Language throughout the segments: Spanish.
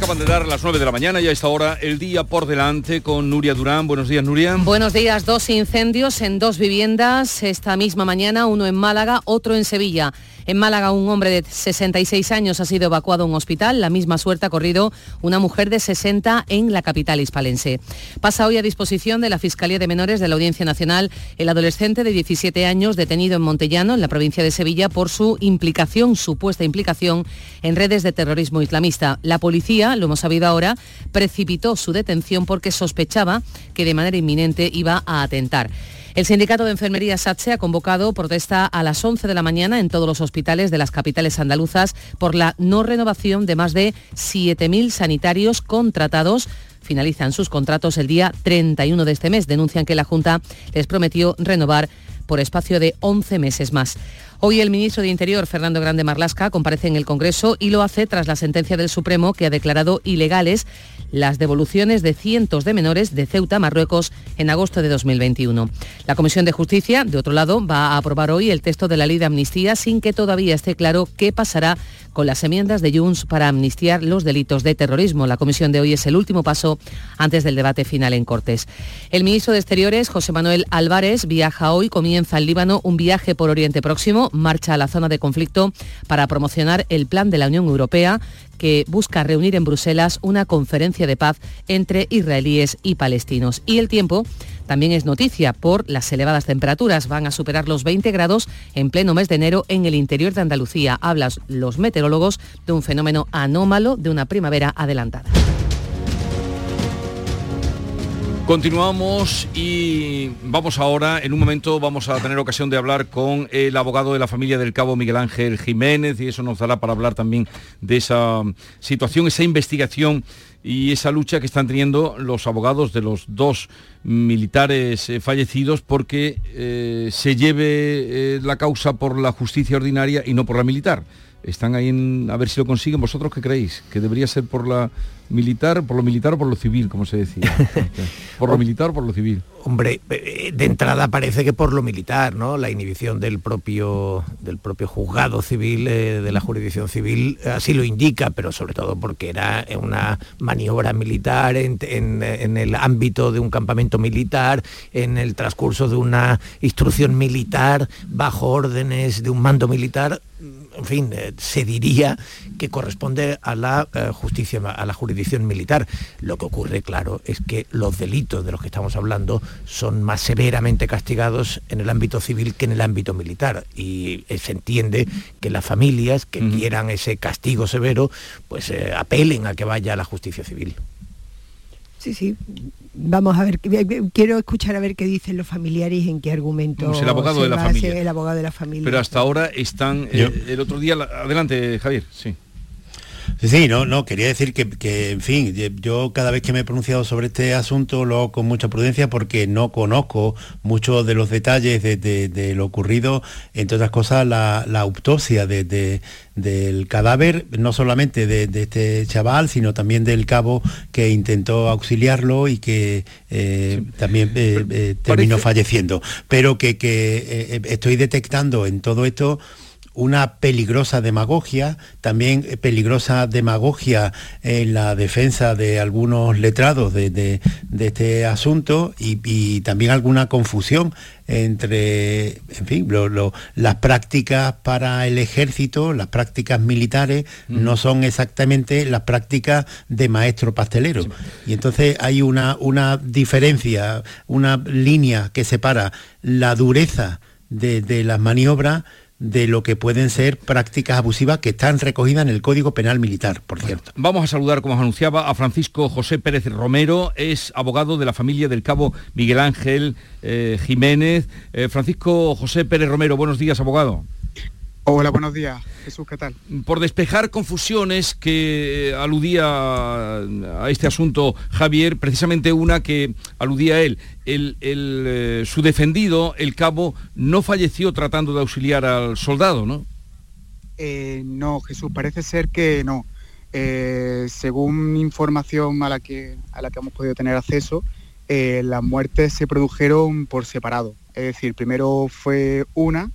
Acaban de dar las 9 de la mañana y a esta hora el día por delante con Nuria Durán. Buenos días, Nuria. Buenos días. Dos incendios en dos viviendas esta misma mañana, uno en Málaga, otro en Sevilla. En Málaga, un hombre de 66 años ha sido evacuado a un hospital. La misma suerte ha corrido una mujer de 60 en la capital hispalense. Pasa hoy a disposición de la Fiscalía de Menores de la Audiencia Nacional el adolescente de 17 años detenido en Montellano, en la provincia de Sevilla, por su implicación, supuesta implicación, en redes de terrorismo islamista. La policía, lo hemos sabido ahora, precipitó su detención porque sospechaba que de manera inminente iba a atentar. El sindicato de enfermería SATSE ha convocado protesta a las 11 de la mañana en todos los hospitales de las capitales andaluzas por la no renovación de más de 7.000 sanitarios contratados finalizan sus contratos el día 31 de este mes. Denuncian que la Junta les prometió renovar por espacio de 11 meses más. Hoy el ministro de Interior, Fernando Grande Marlasca, comparece en el Congreso y lo hace tras la sentencia del Supremo que ha declarado ilegales las devoluciones de cientos de menores de Ceuta, Marruecos, en agosto de 2021. La Comisión de Justicia, de otro lado, va a aprobar hoy el texto de la ley de amnistía sin que todavía esté claro qué pasará con las enmiendas de Junts para amnistiar los delitos de terrorismo. La comisión de hoy es el último paso antes del debate final en Cortes. El ministro de Exteriores, José Manuel Álvarez, viaja hoy, comienza en Líbano un viaje por Oriente Próximo, marcha a la zona de conflicto para promocionar el plan de la Unión Europea que busca reunir en Bruselas una conferencia de paz entre israelíes y palestinos. Y el tiempo también es noticia por las elevadas temperaturas. Van a superar los 20 grados en pleno mes de enero en el interior de Andalucía. Hablan los meteorólogos de un fenómeno anómalo de una primavera adelantada. Continuamos y vamos ahora, en un momento vamos a tener ocasión de hablar con el abogado de la familia del cabo Miguel Ángel Jiménez y eso nos dará para hablar también de esa situación, esa investigación y esa lucha que están teniendo los abogados de los dos militares eh, fallecidos porque eh, se lleve eh, la causa por la justicia ordinaria y no por la militar. Están ahí en, a ver si lo consiguen. ¿Vosotros qué creéis? ¿Que debería ser por la militar, por lo militar o por lo civil, como se decía? ¿Por lo militar o por lo civil? Hombre, eh, de entrada parece que por lo militar, ¿no? La inhibición del propio, del propio juzgado civil, eh, de la jurisdicción civil, así lo indica, pero sobre todo porque era una maniobra militar en, en el ámbito de un campamento militar, en el transcurso de una instrucción militar, bajo órdenes de un mando militar en fin, eh, se diría que corresponde a la eh, justicia, a la jurisdicción militar. Lo que ocurre, claro, es que los delitos de los que estamos hablando son más severamente castigados en el ámbito civil que en el ámbito militar. Y eh, se entiende que las familias que quieran ese castigo severo, pues apelen a que vaya a la justicia civil. Sí, sí. Vamos a ver, quiero escuchar a ver qué dicen los familiares y en qué argumento pues el abogado de la familia. el abogado de la familia. Pero hasta ahora están eh, el otro día adelante Javier, sí. Sí, no, no, quería decir que, en fin, yo cada vez que me he pronunciado sobre este asunto lo hago con mucha prudencia porque no conozco muchos de los detalles de, lo ocurrido, entre otras cosas la, autopsia del cadáver, no solamente de, este chaval, sino también del cabo que intentó auxiliarlo y que eh, también eh, eh, terminó falleciendo. Pero que estoy detectando en todo esto una peligrosa demagogia, también peligrosa demagogia en la defensa de algunos letrados de, este asunto y, también alguna confusión entre, en fin, las prácticas para el ejército, las prácticas militares, no son exactamente las prácticas de maestro pastelero. Y entonces hay una, una diferencia, una línea que separa la dureza de, de las maniobras de lo que pueden ser prácticas abusivas que están recogidas en el Código Penal Militar, por cierto. Vamos a saludar, como os anunciaba, a Francisco José Pérez Romero, es abogado de la familia del cabo Miguel Ángel eh, Jiménez. Eh, Francisco José Pérez Romero, buenos días, abogado. Hola, buenos días. Jesús, ¿qué tal? Por despejar confusiones que aludía a este asunto Javier, precisamente una que aludía a él, el, eh, su defendido, el cabo, no falleció tratando de auxiliar al soldado, ¿no? Eh, no, Jesús, parece ser que no. Eh, según información a la, que, a la que hemos podido tener acceso, las muertes se produjeron por separado. Es decir, primero fue una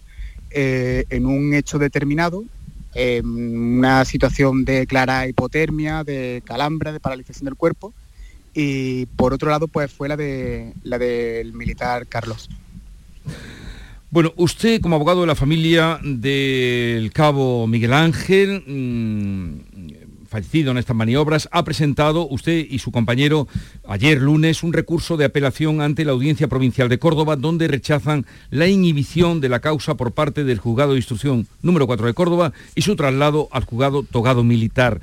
eh, en un hecho determinado, una situación de clara hipotermia, de calambre, de paralización del cuerpo. Y por otro lado, pues fue la, de, la del militar Carlos. Bueno, usted como abogado de la familia del cabo Miguel Ángel, mm, fallecido en estas maniobras, ha presentado usted y su compañero ayer lunes un recurso de apelación ante la Audiencia Provincial de Córdoba donde rechazan la inhibición de la causa por parte del juzgado de instrucción número 4 de Córdoba y su traslado al juzgado togado militar.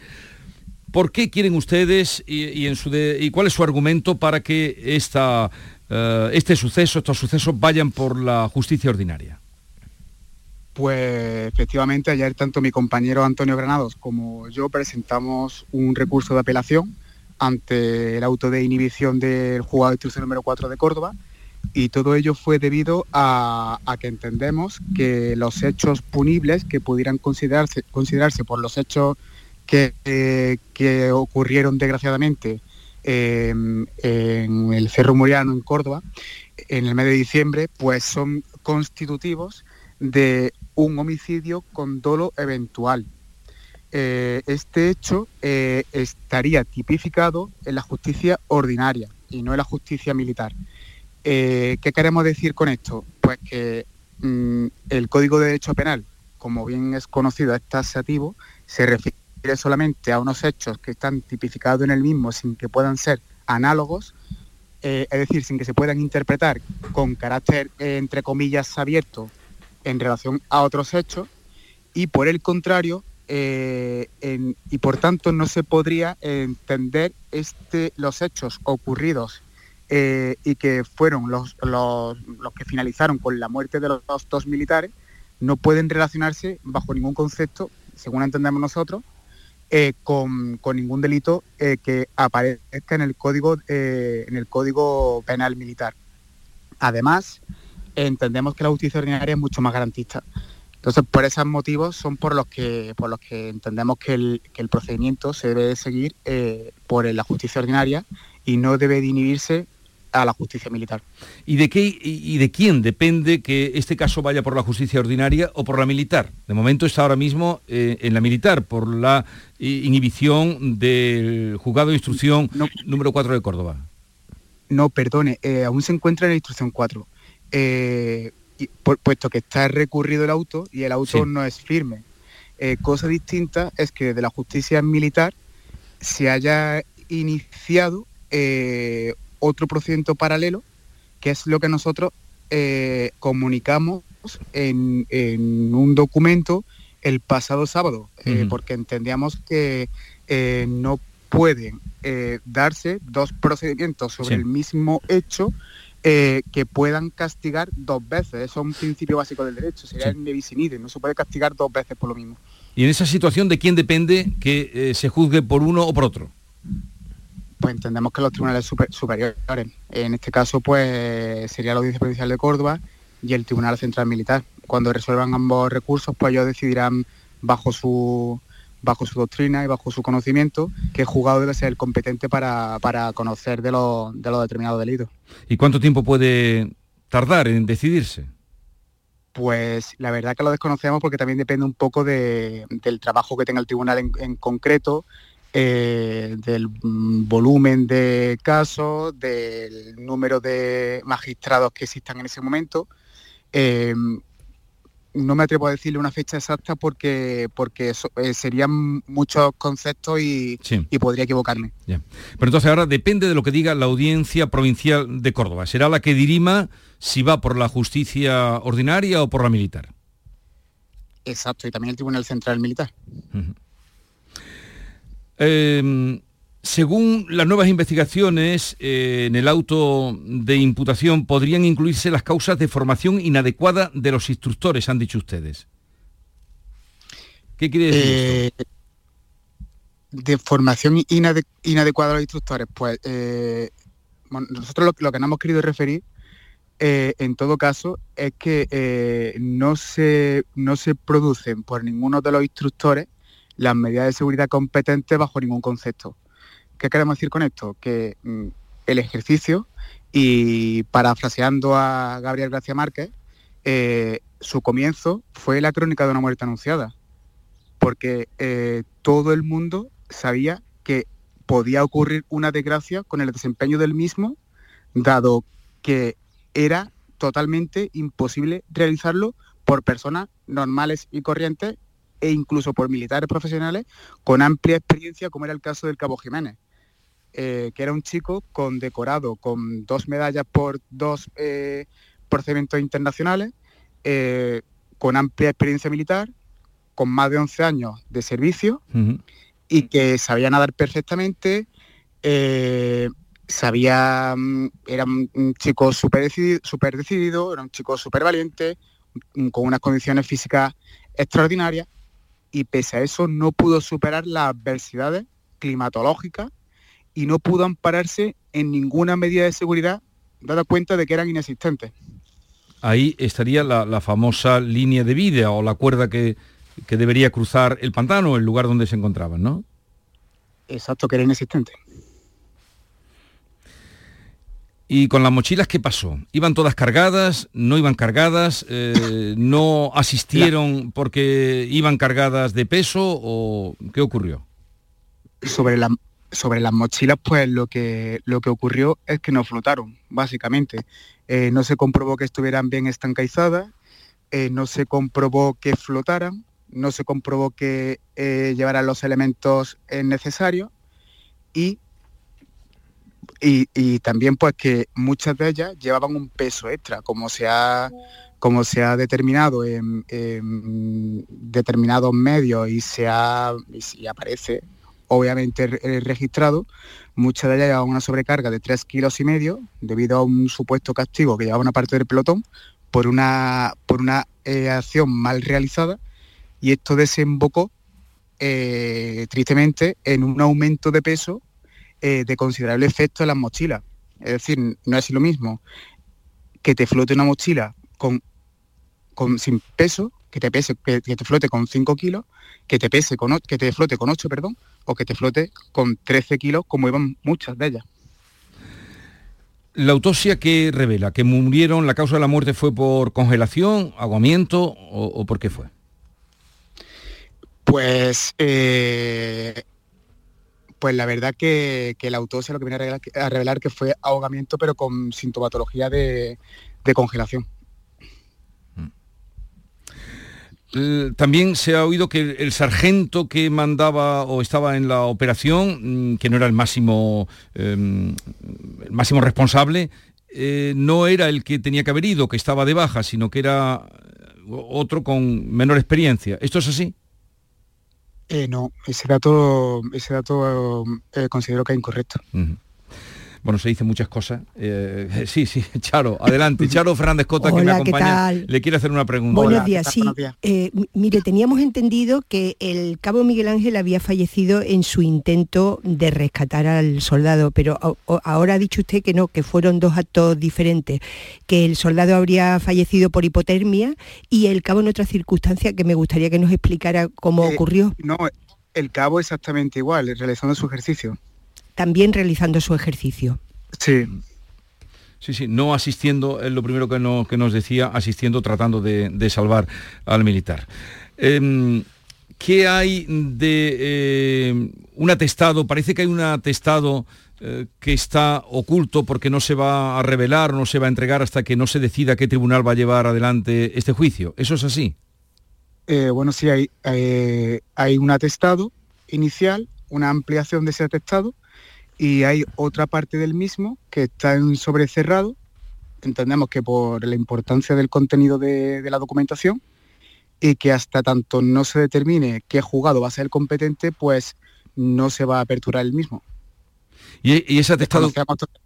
¿Por qué quieren ustedes y, en su y cuál es su argumento para que esta eh, este suceso, estos sucesos vayan por la justicia ordinaria? Pues efectivamente ayer tanto mi compañero Antonio Granados como yo presentamos un recurso de apelación ante el auto de inhibición del juzgado de instrucción número 4 de Córdoba y todo ello fue debido a, que entendemos que los hechos punibles que pudieran considerarse, considerarse por los hechos que, eh, que ocurrieron desgraciadamente en el Cerro Muriano, en Córdoba, en el mes de diciembre, pues son constitutivos de un homicidio con dolo eventual. Eh, este hecho eh, estaría tipificado en la justicia ordinaria y no en la justicia militar. Eh, ¿Qué queremos decir con esto? Pues que mm, el Código de Derecho Penal, como bien es conocido, es taxativo, se refiere solamente a unos hechos que están tipificados en el mismo sin que puedan ser análogos, es decir, sin que se puedan interpretar con carácter, entre comillas, abierto en relación a otros hechos, y por el contrario, eh, y por tanto no se podría entender este, los hechos ocurridos y que fueron los, los, los, que finalizaron con la muerte de los dos militares, no pueden relacionarse bajo ningún concepto, según entendemos nosotros, eh, con, ningún delito eh, que aparezca en el código eh, en el código penal militar. Además, entendemos que la justicia ordinaria es mucho más garantista. Entonces, por esos motivos son por los que por los que entendemos que el, que el procedimiento se debe seguir por la justicia ordinaria y no debe de inhibirse a la justicia militar. ¿Y de, qué, y de quién depende que este caso vaya por la justicia ordinaria o por la militar? De momento está ahora mismo eh, en la militar, por la inhibición del juzgado de instrucción número 4 de Córdoba. No, perdone, eh, aún se encuentra en la instrucción 4, eh, puesto que está recurrido el auto y el auto no es firme. cosa distinta es que de la justicia militar se haya iniciado otro procedimiento paralelo, que es lo que nosotros eh, comunicamos en, un documento el pasado sábado, eh, porque entendíamos que eh, no pueden darse dos procedimientos sobre el mismo hecho que puedan castigar dos veces. Eso es un principio básico del derecho, sería el nevisinide, no se puede castigar dos veces por lo mismo. ¿Y en esa situación de quién depende que se juzgue por uno o por otro? pues entendemos que los tribunales superiores, en este caso pues sería la Audiencia Provincial de Córdoba y el Tribunal Central Militar. Cuando resuelvan ambos recursos, pues ellos decidirán bajo su bajo su doctrina y bajo su conocimiento que el juzgado debe ser el competente para, conocer de los de determinados delitos. ¿Y cuánto tiempo puede tardar en decidirse? Pues la verdad que lo desconocemos porque también depende un poco del trabajo que tenga el tribunal en concreto, eh, del volumen de casos, del número de magistrados que existan en ese momento. Eh, no me atrevo a decirle una fecha exacta porque, porque eh, serían muchos conceptos y, podría equivocarme. Pero entonces ahora depende de lo que diga la audiencia provincial de Córdoba. ¿Será la que dirima si va por la justicia ordinaria o por la militar? Exacto, y también el Tribunal Central Militar. Según las nuevas investigaciones eh, en el auto de imputación, podrían incluirse las causas de formación inadecuada de los instructores, han dicho ustedes. ¿Qué quiere decir? Eh, de formación inadecuada de los instructores, pues eh, nosotros lo, que no hemos querido referir en todo caso es que no, se, no se producen por ninguno de los instructores las medidas de seguridad competentes bajo ningún concepto. ¿Qué queremos decir con esto? Que mm, el ejercicio, y parafraseando a Gabriel García Márquez, eh, su comienzo fue la crónica de una muerte anunciada, porque eh, todo el mundo sabía que podía ocurrir una desgracia con el desempeño del mismo, dado que era totalmente imposible realizarlo por personas normales y corrientes e incluso por militares profesionales con amplia experiencia, como era el caso del Cabo Jiménez, eh, que era un chico condecorado con dos medallas por dos eh, procedimientos internacionales, eh, con amplia experiencia militar, con más de 11 años de servicio y que sabía nadar perfectamente, sabía, mm, era un chico súper decidido, super decidido, era un chico súper valiente, mm, con unas condiciones físicas extraordinarias y pese a eso no pudo superar las adversidades climatológicas y no pudo ampararse en ninguna medida de seguridad, dada cuenta de que eran inexistentes. Ahí estaría la, famosa línea de vida o la cuerda que, que, debería cruzar el pantano, el lugar donde se encontraban, ¿no? Exacto, que era inexistente. ¿Y con las mochilas qué pasó? ¿Iban todas cargadas? ¿No iban cargadas? Eh, ¿No asistieron porque iban cargadas de peso? ¿O qué ocurrió? Sobre, la, sobre las mochilas, pues lo que, lo que ocurrió es que no flotaron, básicamente. Eh, no se comprobó que estuvieran bien estancaizadas, eh, no se comprobó que flotaran, no se comprobó que llevaran los elementos necesarios y y, también pues que muchas de ellas llevaban un peso extra, como se ha, como se ha determinado en, determinados medios y se ha, y aparece obviamente registrado, muchas de ellas llevaban una sobrecarga de 3 kilos y medio debido a un supuesto castigo que llevaba una parte del pelotón por una, por una eh, acción mal realizada y esto desembocó eh, tristemente en un aumento de peso eh, de considerable efecto en las mochilas. Es decir, no es lo mismo que te flote una mochila con, con sin peso, que te pese, que, te flote con 5 kilos, que te pese con que te flote con 8, perdón, o que te flote con 13 kilos, como iban muchas de ellas. La autopsia que revela que murieron, la causa de la muerte fue por congelación, aguamiento o, por qué fue. Pues eh, pues la verdad que, la autopsia lo que viene a revelar, que fue ahogamiento, pero con sintomatología de, congelación. Mm. También se ha oído que el sargento que mandaba o estaba en la operación, mm, que no era el máximo, em, el máximo responsable, eh, no era el que tenía que haber ido, que estaba de baja, sino que era otro con menor experiencia. ¿Esto es así? Eh, no, ese dato, ese dato eh, considero que es incorrecto. Bueno, se dicen muchas cosas. Eh, sí, sí, Charo, adelante. Charo Fernández Cota, que me acompaña, le quiere hacer una pregunta. Buenos días, sí. Eh, mire, teníamos entendido que el cabo Miguel Ángel había fallecido en su intento de rescatar al soldado, pero ahora ha dicho usted que no, que fueron dos actos diferentes, que el soldado habría fallecido por hipotermia y el cabo en otra circunstancia que me gustaría que nos explicara cómo eh, ocurrió. No, el cabo exactamente igual, realizando su ejercicio también realizando su ejercicio. Sí. Sí, sí, no asistiendo, es lo primero que, que nos decía, asistiendo, tratando de, salvar al militar. Em, ¿Qué hay de eh, un atestado? Parece que hay un atestado eh, que está oculto porque no se va a revelar, no se va a entregar hasta que no se decida qué tribunal va a llevar adelante este juicio. ¿Eso es así? Eh, bueno, sí, hay, hay un atestado inicial, una ampliación de ese atestado y hay otra parte del mismo que está en sobrecerrado. Entendemos que por la importancia del contenido de, la documentación y que hasta tanto no se determine qué juzgado va a ser el competente, pues no se va a aperturar el mismo. ¿Y, ese atestado?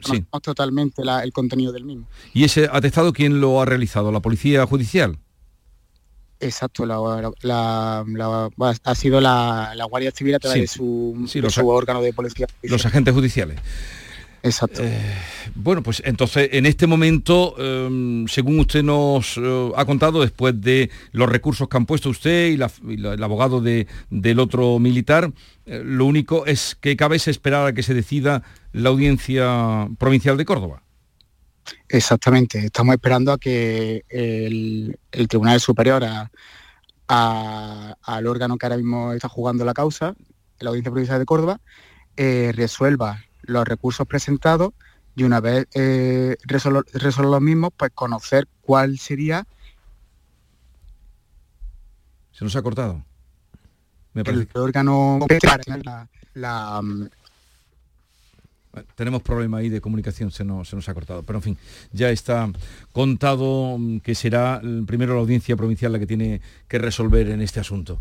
sí. totalmente el contenido del mismo. ¿Y ese atestado quién lo ha realizado? ¿La Policía Judicial? Exacto, ha sido la, Guardia Civil a través de su, órgano de policía. Los agentes judiciales. Exacto. Eh, bueno, pues entonces en este momento, em, según usted nos eh, ha contado, después de los recursos que han puesto usted y, el abogado del otro militar, eh, lo único es que cabe esperar a que se decida la audiencia provincial de Córdoba. Exactamente, estamos esperando a que el, Tribunal Superior al órgano que ahora mismo está jugando la causa, la Audiencia Provincial de Córdoba, eh, resuelva los recursos presentados y una vez eh, los mismos, pues conocer cuál sería... Se nos ha cortado. el órgano la, tenemos problema ahí de comunicación, se nos, se nos, ha cortado. Pero en fin, ya está contado mm, que será primero la audiencia provincial la que tiene que resolver en este asunto.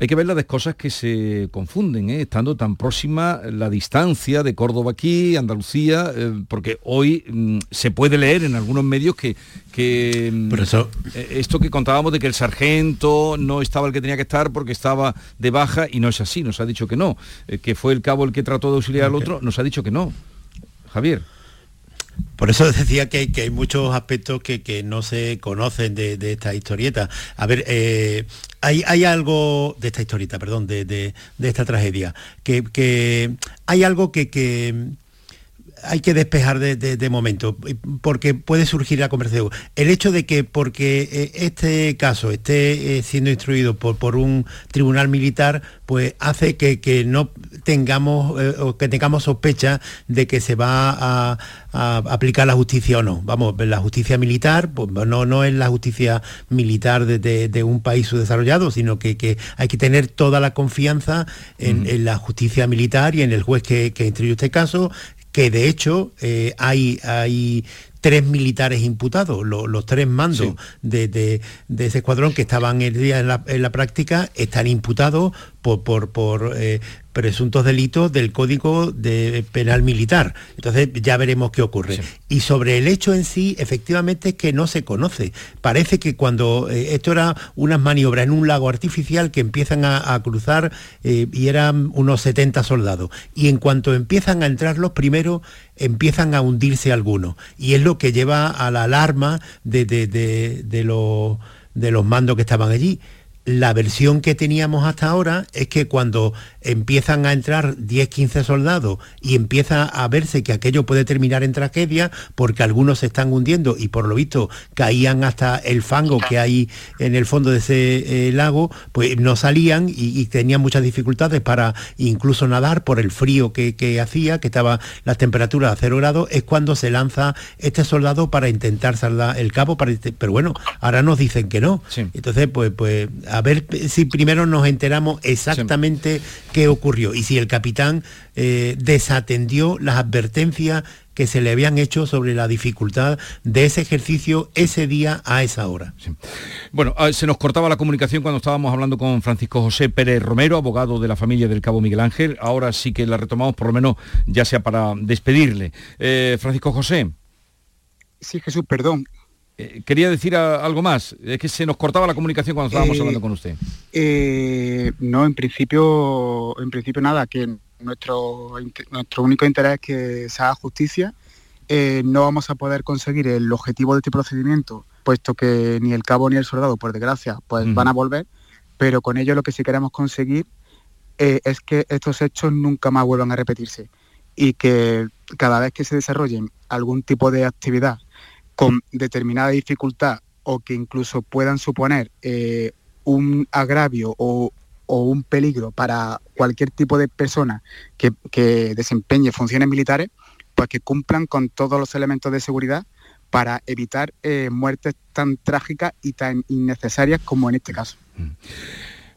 Hay que ver las cosas que se confunden, ¿eh? estando tan próxima la distancia de Córdoba aquí, Andalucía, eh, porque hoy mm, se puede leer en algunos medios que, que mm, eso... Eh, esto que contábamos de que el sargento no estaba el que tenía que estar porque estaba de baja y no es así, nos ha dicho que no, que fue el cabo el que trató de auxiliar al otro, nos ha dicho que no. Javier. Por eso decía que, hay muchos aspectos que, no se conocen de, esta historieta. A ver, eh, hay, algo de esta historieta, perdón, de, esta tragedia, que, hay algo que, hay que despejar de, momento, porque puede surgir la conversación. El hecho de que porque eh, este caso esté eh, siendo instruido por, por un tribunal militar, pues hace que, no tengamos eh, o que tengamos sospecha de que se va a, aplicar la justicia o no. Vamos, la justicia militar, pues no, no es la justicia militar de, un país subdesarrollado, sino que, hay que tener toda la confianza en, la justicia militar y en el juez que, que instruyó este caso, que de hecho eh, hay, hay tres militares imputados, los, tres mandos de, ese escuadrón que estaban el día en la, práctica están imputados por, por, por eh, presuntos delitos del Código de Penal Militar. Entonces ya veremos qué ocurre. Y sobre el hecho en sí, efectivamente es que no se conoce. Parece que cuando eh, esto era unas maniobras en un lago artificial que empiezan a, cruzar eh, y eran unos 70 soldados. Y en cuanto empiezan a entrar los primeros, empiezan a hundirse algunos. Y es lo que lleva a la alarma de, de los mandos que estaban allí la versión que teníamos hasta ahora es que cuando empiezan a entrar 10, 15 soldados y empieza a verse que aquello puede terminar en tragedia porque algunos se están hundiendo y por lo visto caían hasta el fango que hay en el fondo de ese eh, lago, pues no salían y, tenían muchas dificultades para incluso nadar por el frío que, hacía, que estaba las temperaturas a cero grados, es cuando se lanza este soldado para intentar saldar el cabo, para, pero bueno, ahora nos dicen que no. Entonces, pues, pues a ver si primero nos enteramos exactamente qué ocurrió y si el capitán eh, desatendió las advertencias que se le habían hecho sobre la dificultad de ese ejercicio ese día a esa hora. Bueno, ah, se nos cortaba la comunicación cuando estábamos hablando con Francisco José Pérez Romero, abogado de la familia del Cabo Miguel Ángel. Ahora sí que la retomamos, por lo menos ya sea para despedirle. Eh, Francisco José. Sí, Jesús, perdón. Eh, quería decir algo más. Es que se nos cortaba la comunicación cuando estábamos eh, hablando con usted. Eh, no, en principio, en principio nada, que nuestro, nuestro único interés es que se haga justicia. no vamos a poder conseguir el objetivo de este procedimiento, puesto que ni el cabo ni el soldado, por desgracia, pues van a volver, pero con ello lo que sí queremos conseguir es que estos hechos nunca más vuelvan a repetirse y que cada vez que se desarrollen algún tipo de actividad con determinada dificultad o que incluso puedan suponer eh, un agravio o, un peligro para cualquier tipo de persona que, desempeñe funciones militares, pues que cumplan con todos los elementos de seguridad para evitar eh, muertes tan trágicas y tan innecesarias como en este caso. Mm.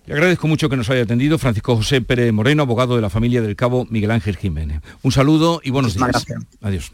Le agradezco mucho que nos haya atendido Francisco José Pérez Moreno, abogado de la familia del cabo Miguel Ángel Jiménez. Un saludo y buenos días. Adiós.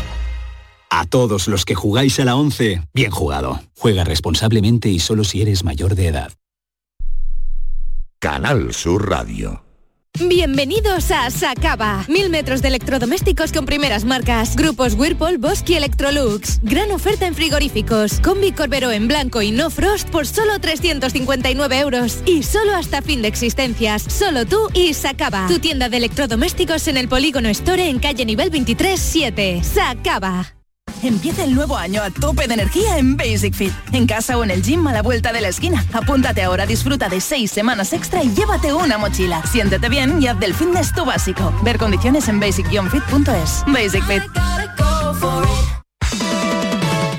A todos los que jugáis a la 11, bien jugado. Juega responsablemente y solo si eres mayor de edad. Canal Sur Radio. Bienvenidos a Sacaba. Mil metros de electrodomésticos con primeras marcas. Grupos Whirlpool, Bosch y Electrolux. Gran oferta en frigoríficos. Combi Corbero en blanco y no frost por solo 359 euros. Y solo hasta fin de existencias. Solo tú y Sacaba. Tu tienda de electrodomésticos en el Polígono Store en calle nivel 23-7. Sacaba. Empieza el nuevo año a tope de energía en Basic Fit. En casa o en el gym a la vuelta de la esquina. Apúntate ahora, disfruta de seis semanas extra y llévate una mochila. Siéntete bien y haz del fitness tu básico. Ver condiciones en basic-fit.es. Basic Fit.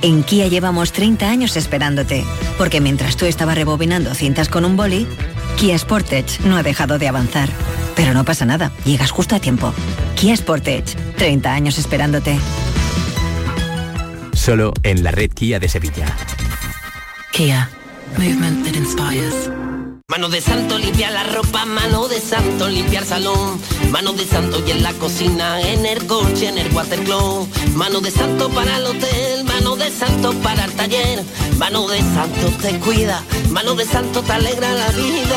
En Kia llevamos 30 años esperándote, porque mientras tú estabas rebobinando cintas con un boli, Kia Sportage no ha dejado de avanzar. Pero no pasa nada, llegas justo a tiempo. Kia Sportage, 30 años esperándote. Solo en la red Kia de Sevilla. Kia. Movement that inspires. Mano de santo limpia la ropa, mano de santo limpiar salón, mano de santo y en la cocina, en el coche, en el watercloak, mano de santo para el hotel, mano de santo para el taller, mano de santo te cuida, mano de santo te alegra la vida,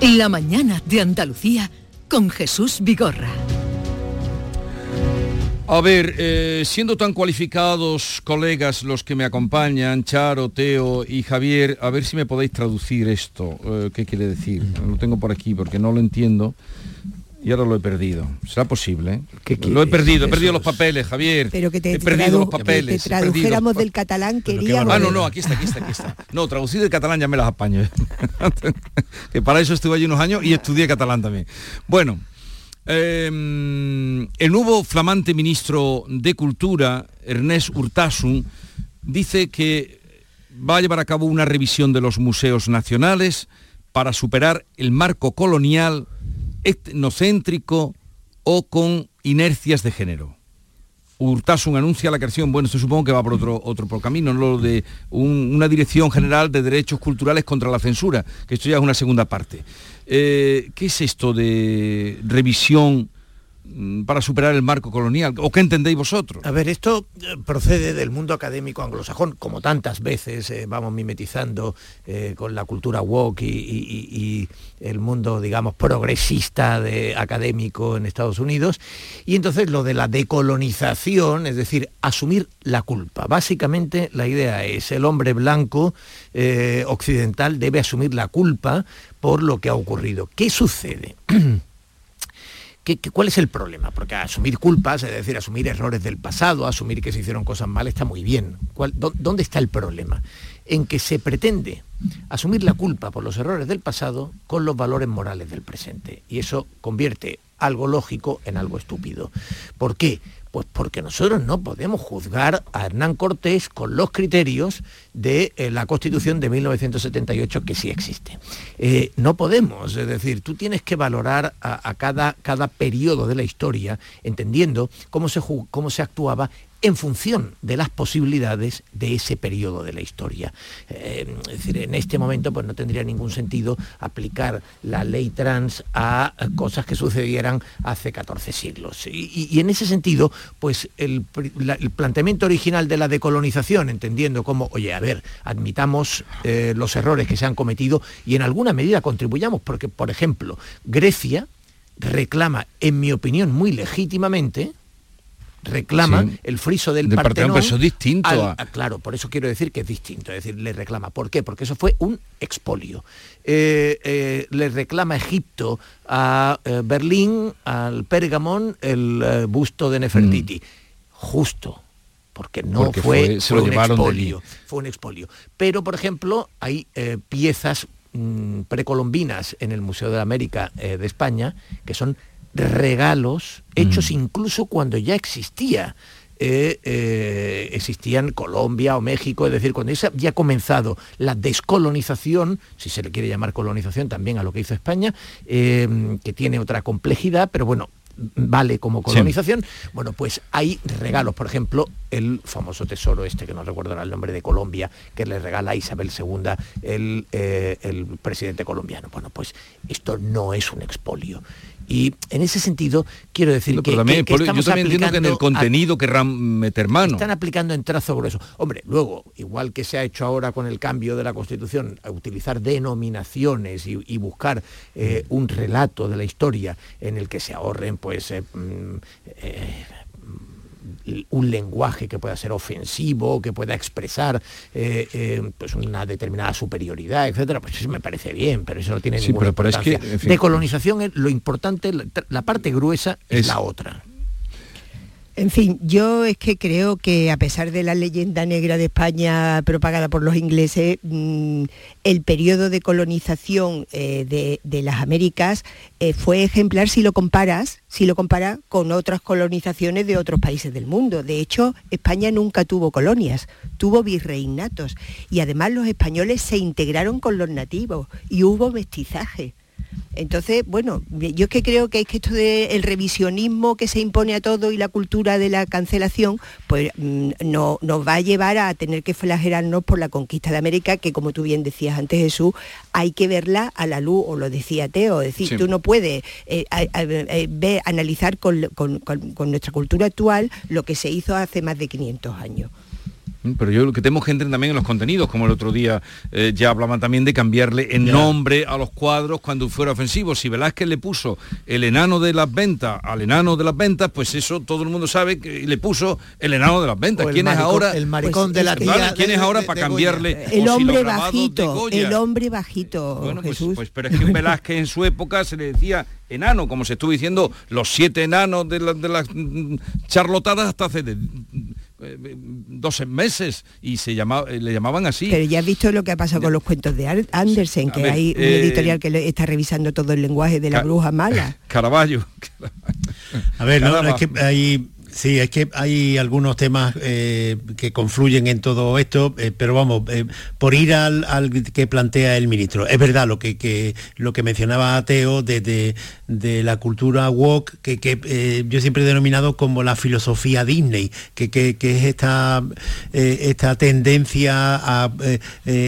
La mañana de Andalucía con Jesús Vigorra. A ver, eh, siendo tan cualificados colegas los que me acompañan, Charo, Teo y Javier, a ver si me podéis traducir esto. Eh, ¿Qué quiere decir? Lo tengo por aquí porque no lo entiendo y ahora lo he perdido. ¿Será posible? Lo he perdido, he perdido los papeles, Javier. Pero que te, he perdido los papeles. Que te tradujéramos del catalán, queríamos. Ah, no, no, aquí está, aquí está, aquí está. No, traducido del catalán ya me las apaño. que para eso estuve allí unos años y estudié catalán también. Bueno, eh, el nuevo flamante ministro de Cultura, Ernest Urtasun, dice que va a llevar a cabo una revisión de los museos nacionales para superar el marco colonial etnocéntrico o con inercias de género. Urtasun anuncia la creación, bueno, esto supongo que va por otro, otro por camino, ¿no? lo de un, una dirección general de derechos culturales contra la censura, que esto ya es una segunda parte. Eh, ¿Qué es esto de revisión para superar el marco colonial? ¿O qué entendéis vosotros? A ver, esto eh, procede del mundo académico anglosajón, como tantas veces eh, vamos mimetizando eh, con la cultura woke y, el mundo, digamos, progresista de, académico en Estados Unidos. Y entonces lo de la decolonización, es decir, asumir la culpa. Básicamente la idea es el hombre blanco occidental debe asumir la culpa por lo que ha ocurrido. ¿Qué sucede? ¿Qué, cuál es el problema? Porque asumir culpas, es decir, asumir errores del pasado, asumir que se hicieron cosas mal, está muy bien. ¿Cuál, ¿Dónde está el problema? En que se pretende asumir la culpa por los errores del pasado con los valores morales del presente. Y eso convierte algo lógico en algo estúpido. ¿Por qué? Pues porque nosotros no podemos juzgar a Hernán Cortés con los criterios de eh, la Constitución de 1978 que sí existe. Eh, no podemos, es decir, tú tienes que valorar a, cada, cada periodo de la historia entendiendo cómo se, cómo se actuaba en función de las posibilidades de ese periodo de la historia. Eh, es decir, en este momento pues no tendría ningún sentido aplicar la ley trans a cosas que sucedieran hace 14 siglos. Y, en ese sentido, pues el, planteamiento original de la decolonización, entendiendo como, oye, a ver, admitamos eh, los errores que se han cometido y en alguna medida contribuyamos, porque, por ejemplo, Grecia reclama, en mi opinión, muy legítimamente, reclama sí. el friso del de Partenón. Eso distinto. Al, a... a, claro, por eso quiero decir que es distinto. Es decir, le reclama. ¿Por qué? Porque eso fue un expolio. Eh, eh, le reclama Egipto a eh, Berlín, al Pergamón, el busto de Nefertiti. Mm. Justo porque no Porque fue, fue- se fue lo un expolio, fue un expolio. Pero, por ejemplo, hay piezas mm, precolombinas en el Museo de la América de España que son regalos hechos incluso cuando ya existía. eh, eh, existían Colombia o México, es decir, cuando ya había comenzado la descolonización, si se le quiere llamar colonización también a lo que hizo España, eh, que tiene otra complejidad, pero bueno, vale como colonización, bueno, pues hay regalos, por ejemplo, el famoso tesoro este, que no recuerdo ahora el nombre de Colombia, que le regala a Isabel II el, eh, el presidente colombiano. Bueno, pues esto no es un expolio. Y en ese sentido, quiero decir No, que, también, que- que Poli, yo estamos también entiendo que en el aplicando a- contenido querrán meter mano. están aplicando en trazo grueso. Hombre, luego, igual que se ha hecho ahora con el cambio de la Constitución, a utilizar denominaciones y, y buscar eh, un relato de la historia en el que se ahorren, pues, eh, mm, eh, un lenguaje que pueda ser ofensivo, que pueda expresar eh, eh, pues una determinada superioridad, etcétera, pues eso me parece bien, pero eso no tiene Sí, ninguna pero- pero es que, importancia. en fin. De colonización es lo importante, la, la parte gruesa es, Es- la otra. En fin, yo es que creo que a pesar de la leyenda negra de España propagada por los ingleses, mm, el periodo de colonización eh, de, de las Américas eh, fue ejemplar si lo comparas, si lo comparas con otras colonizaciones de otros países del mundo. De hecho, España nunca tuvo colonias, tuvo virreinatos y además los españoles se integraron con los nativos y hubo mestizaje. Entonces, bueno, yo es que creo que es que esto del revisionismo que se impone a todo y la cultura de la cancelación, pues mm, no, nos va a llevar a tener que flagelarnos por la conquista de América, que como tú bien decías antes, Jesús, hay que verla a la luz, o lo decía Teo, es decir, Sí. tú no puedes eh, a- a- eh, analizar con, con- con- con nuestra cultura actual lo que se hizo hace más de 500 años. Mm, Pero yo lo que temo que entren también en los contenidos, como el otro día eh, ya hablaban también de cambiarle el nombre a los cuadros cuando fuera ofensivo. Si Velázquez le puso el enano de las ventas al enano de las ventas, pues eso todo el mundo sabe que le puso el enano de las ventas. ¿Quién es ahora? el maricón de la tía ¿Quién de- es ahora de- para de cambiarle? O El hombre bajito, el hombre bajito, Bueno, pues, Jesús. pues, pero es que Velázquez en su época se le decía enano, como se estuvo diciendo los siete enanos de, la- de las mm, charlotadas hasta hace 12 meses y se llamaba, eh, le llamaban así. Pero ya has visto lo que ha pasado con los cuentos de Andersen, A que ver, hay un eh, editorial que está revisando todo el lenguaje de la bruja mala. Caravaggio. A ver, no, es que hay, sí, es que hay algunos temas eh, que confluyen en todo esto, eh, pero vamos, eh, por ir al, que plantea el ministro, es verdad lo que, lo que mencionaba Teo de, de- de la cultura woke, que, que, yo siempre he denominado como la filosofía Disney, que, que- es esta, esta tendencia a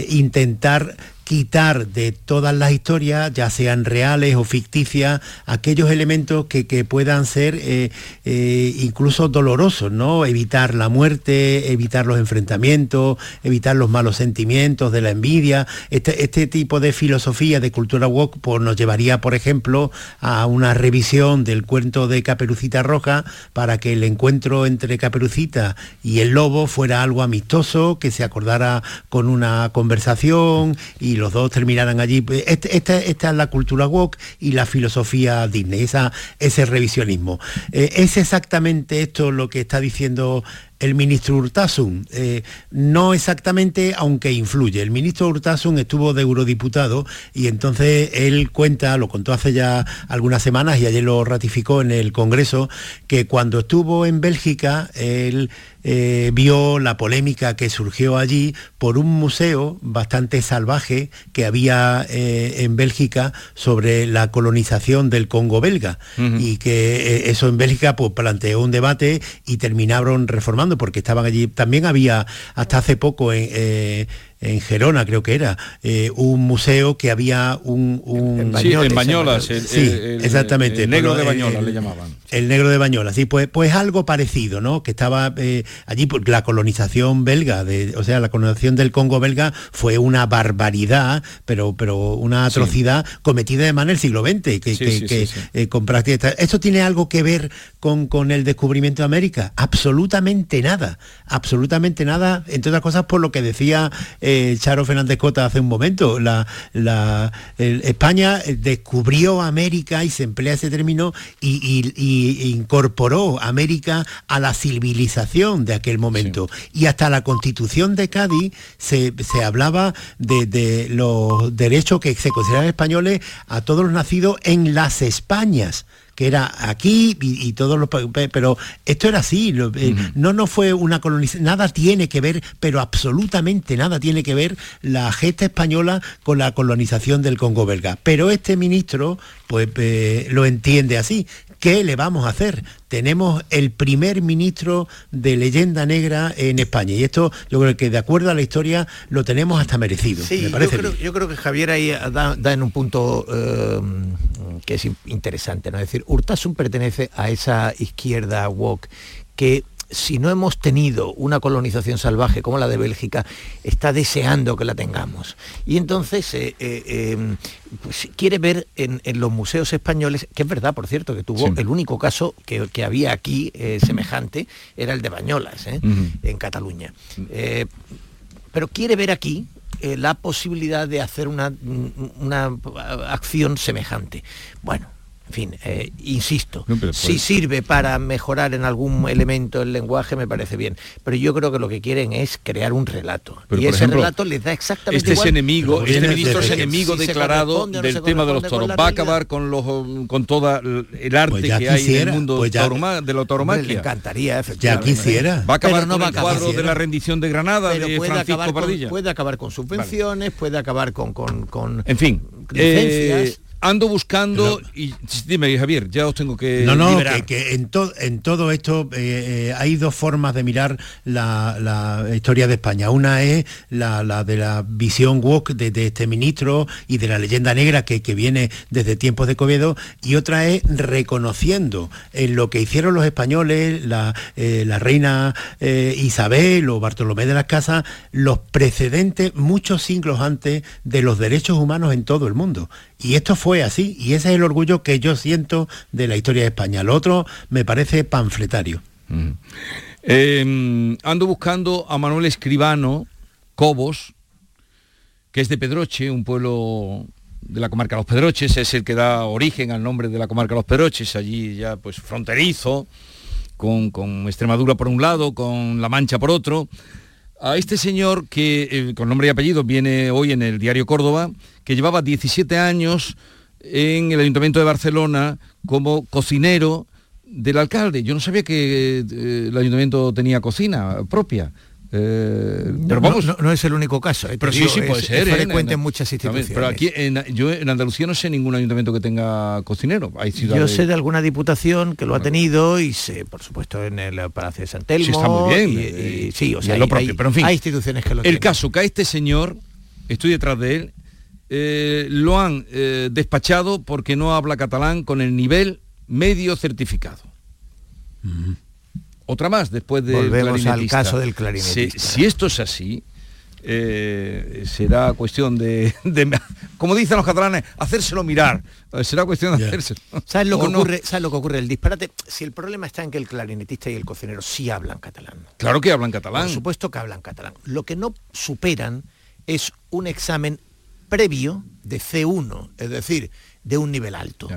intentar quitar de todas las historias, ya sean reales o ficticias, aquellos elementos que, que puedan ser eh, eh, incluso dolorosos, ¿no? Evitar la muerte, evitar los enfrentamientos, evitar los malos sentimientos de la envidia. Este, este tipo de filosofía de cultura woke pues, nos llevaría, por ejemplo, a una revisión del cuento de Caperucita Roja para que el encuentro entre Caperucita y el lobo fuera algo amistoso, que se acordara con una conversación y los dos terminaran allí. Este- esta, es la cultura woke y la filosofía Disney, ese revisionismo. Eh, es exactamente esto lo que está diciendo el ministro Urtasun. Eh, no exactamente, aunque influye. El ministro Urtasun estuvo de eurodiputado y entonces él cuenta, lo contó hace ya algunas semanas y ayer lo ratificó en el Congreso, que cuando estuvo en Bélgica, él eh, vio la polémica que surgió allí por un museo bastante salvaje que había eh, en Bélgica sobre la colonización del Congo belga. Y que eh, eso en Bélgica pues planteó un debate y terminaron reformando porque estaban allí. También había hasta hace poco en, en Gerona creo que era eh, un museo que había un, un- Sí, en Bañolas, el- sí el- el- exactamente el negro de Bañolas el- le llamaban. el negro de Bañolas, sí, pues, pues algo parecido, ¿no? Que estaba eh, allí, pues, la colonización belga, de, o sea, la colonización del Congo belga fue una barbaridad, pero, pero una atrocidad cometida además en el siglo XX, que, Sí, que- sí, que, sí, sí. eh, con práctica- ¿Esto tiene algo que ver con, con el descubrimiento de América? Absolutamente nada, absolutamente nada, entre otras cosas por lo que decía eh, eh, Charo Fernández Cota hace un momento. La, la- el- España descubrió América y se emplea ese término y, y- y incorporó América a la civilización de aquel momento. Y hasta la constitución de Cádiz se, se hablaba de, de los derechos que se consideran españoles a todos los nacidos en las Españas que era aquí y, y todos los pero esto era así lo- eh, no no fue una colonización nada tiene que ver pero absolutamente nada tiene que ver la gesta española con la colonización del Congo belga. Pero este ministro pues eh, lo entiende así ¿Qué le vamos a hacer? Tenemos el primer ministro de leyenda negra en España y esto yo creo que de acuerdo a la historia lo tenemos hasta merecido. Sí, me yo creo, bien. yo creo que Javier ahí da, da en un punto eh, que es in- interesante, ¿no? Es decir, Urtasun pertenece a esa izquierda woke que si no hemos tenido una colonización salvaje como la de Bélgica, está deseando que la tengamos. Y entonces eh, eh, eh, pues, quiere ver en, en los museos españoles, que es verdad, por cierto, que tuvo Sí. el único caso que, que había aquí eh, semejante, era el de Bañolas, en Cataluña. Pero quiere ver aquí la posibilidad de hacer una, una acción semejante. Bueno, en fin, eh, insisto, No, si pues- sirve para mejorar en algún elemento el lenguaje me parece bien, pero yo creo que lo que quieren es crear un relato. Pero, y ese ejemplo, relato les da exactamente Este es igual. enemigo, Pero este ministro es enemigo si declarado no del tema de los toros. Va a acabar con los con toda el arte Pues que hay en el mundo pues ya- tauroma- de la Hombre, le tauromaquia. encantaría, Ya quisiera. Va a acabar no con va el acabar. cuadro de la rendición de Granada pero de puede Francisco acabar, con, puede acabar con subvenciones, puede acabar con, con, con En fin, licencias. eh, ando buscando y dime Javier, ya os tengo que No, no, liberar. que, que en, to- en todo esto eh, eh, hay dos formas de mirar la, la historia de España. Una es la, la de la visión woke de, de este ministro y de la leyenda negra que, que viene desde tiempos de Covedo y otra es reconociendo en lo que hicieron los españoles, la, eh, la reina eh, Isabel o Bartolomé de las Casas, los precedentes muchos siglos antes de los derechos humanos en todo el mundo. Y esto fue así, y ese es el orgullo que yo siento de la historia de España. Lo otro me parece panfletario. Eh, ando buscando a Manuel Escribano, Cobos, que es de Pedroche, un pueblo de la comarca Los Pedroches, es el que da origen al nombre de la comarca Los Pedroches, allí ya pues fronterizo, con, con Extremadura por un lado, con La Mancha por otro. A este señor que eh, con nombre y apellido viene hoy en el diario Córdoba, que llevaba 17 años en el Ayuntamiento de Barcelona como cocinero del alcalde. Yo no sabía que eh, el ayuntamiento tenía cocina propia. Eh, pero vamos, no, no es el único caso. eh, pero sí, digo, sí puede es- ser. Es frecuente en muchas instituciones. Pero aquí, en, yo en Andalucía no sé ningún ayuntamiento que tenga cocinero. Hay Yo ciudades... sé de alguna diputación que lo ha tenido y sé, por supuesto, en el Palacio de San Telmo. Sí, está muy bien. y- y- sí, o sea, es lo hay- propio, hay- pero en fin. hay instituciones que lo El tienen. caso que a este señor, estoy detrás de él, eh, lo han eh, despachado porque no habla catalán con el nivel medio certificado. Otra más después de Volvemos al caso del clarinetista. Si, si esto es así, eh, será cuestión de, de- como dicen los catalanes, hacérselo mirar. Será cuestión de hacérselo. ¿Sabes lo, ¿O que no? ocurre, ¿Sabes lo que ocurre? El disparate, si el problema está en que el clarinetista y el cocinero sí hablan catalán. Claro que hablan catalán. Por supuesto que hablan catalán. Lo que no superan es un examen previo de C1, es decir, de un nivel alto.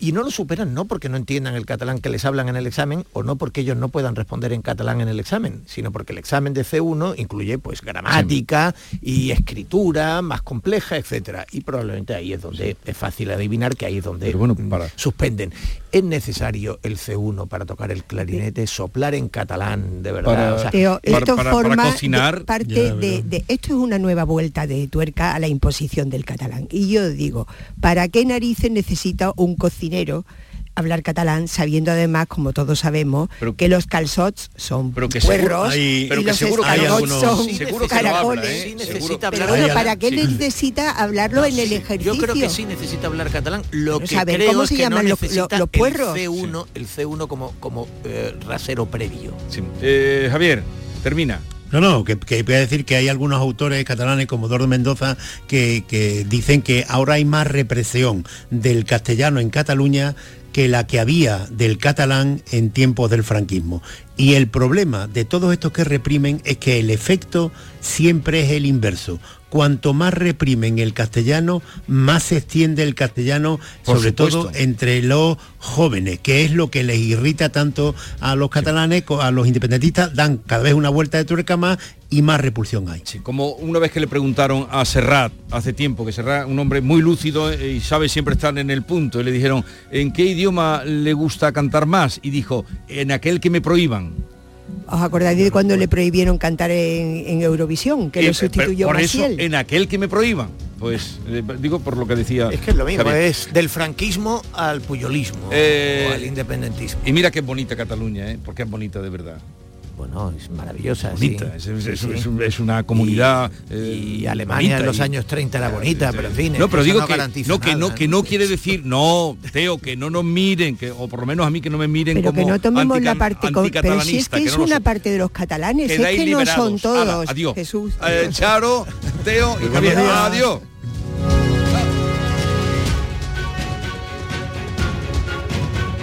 Y no lo superan no porque no entiendan el catalán que les hablan en el examen o no porque ellos no puedan responder en catalán en el examen, sino porque el examen de C1 incluye pues gramática y escritura más compleja, etcétera. Y probablemente ahí es donde es fácil adivinar que ahí es donde mm, suspenden. Es necesario el C1 para tocar el clarinete, soplar en catalán, de verdad. Para- o sea, Teo, esto forma cocinar, parte ya, de, de- esto es una nueva vuelta de tuerca a la imposición del catalán. Y yo digo, ¿para qué narices necesita un cocinero hablar catalán sabiendo además, como todos sabemos, que los calzots son pero que puerros hay- y pero que los seguro que hay algunos- son seguro que lo habla, caracoles? ¿eh? Sí necesita Seguro- hablar Pero bueno. ¿para qué Sí. necesita hablarlo en el ejercicio? Yo creo que sí necesita hablar catalán. Lo Pero que saber creo cómo es se que llaman no los- los puerros. El C1, el C1 como, como eh, rasero previo. Eh, Javier, termina. No, no, que, que voy a decir que hay algunos autores catalanes como Dordo Mendoza que dicen que ahora hay más represión del castellano en Cataluña que la que había del catalán en tiempos del franquismo. Y el problema de todos estos que reprimen es que el efecto siempre es el inverso. Cuanto más reprimen el castellano, más se extiende el castellano, Por sobre supuesto. todo entre los jóvenes, que es lo que les irrita tanto a los catalanes, a los independentistas, dan cada vez una vuelta de tuerca más y más repulsión hay. Como una vez que le preguntaron a Serrat hace tiempo, que Serrat, un hombre muy lúcido eh, y sabe siempre estar en el punto, y le dijeron, ¿en qué idioma le gusta cantar más? Y dijo, en aquel que me prohíban. ¿Os acordáis de cuando le prohibieron cantar en, en Eurovisión? Que Eh, lo sustituyó por eso, en aquel que me prohíban. Pues eh, digo por lo que decía. Es que es lo mismo, Javier. es del franquismo al puyolismo Eh, o al independentismo. Y mira qué bonita Cataluña, ¿eh? porque es bonita de verdad. Bueno, es maravillosa. Bonita, sí. es, es- Sí, es- sí. es una comunidad. Y eh, Alemania en los y- años 30 era bonita, pero en fin. No, pero digo no que garantiza no, que no, que no quiere decir, no, Teo, que no nos miren, que, o por lo menos a mí que no me miren Pero como que no tomemos la parte... con- Pero si es que es no una parte de los catalanes, es que no son todos. Adiós. Jesús. Eh, Charo, Teo y Javier. Adiós.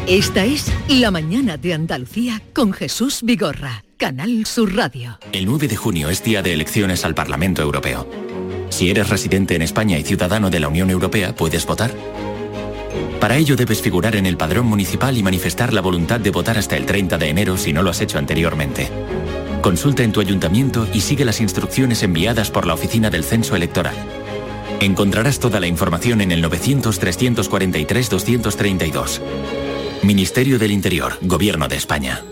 Esta es La Mañana de Andalucía con Jesús Vigorra, Canal Sur Radio. El 9 de junio es día de elecciones al Parlamento Europeo. Si eres residente en España y ciudadano de la Unión Europea, puedes votar. Para ello debes figurar en el padrón municipal y manifestar la voluntad de votar hasta el 30 de enero si no lo has hecho anteriormente. Consulta en tu ayuntamiento y sigue las instrucciones enviadas por la Oficina del Censo Electoral. Encontrarás toda la información en el 900-343-232. Ministerio del Interior, Gobierno de España.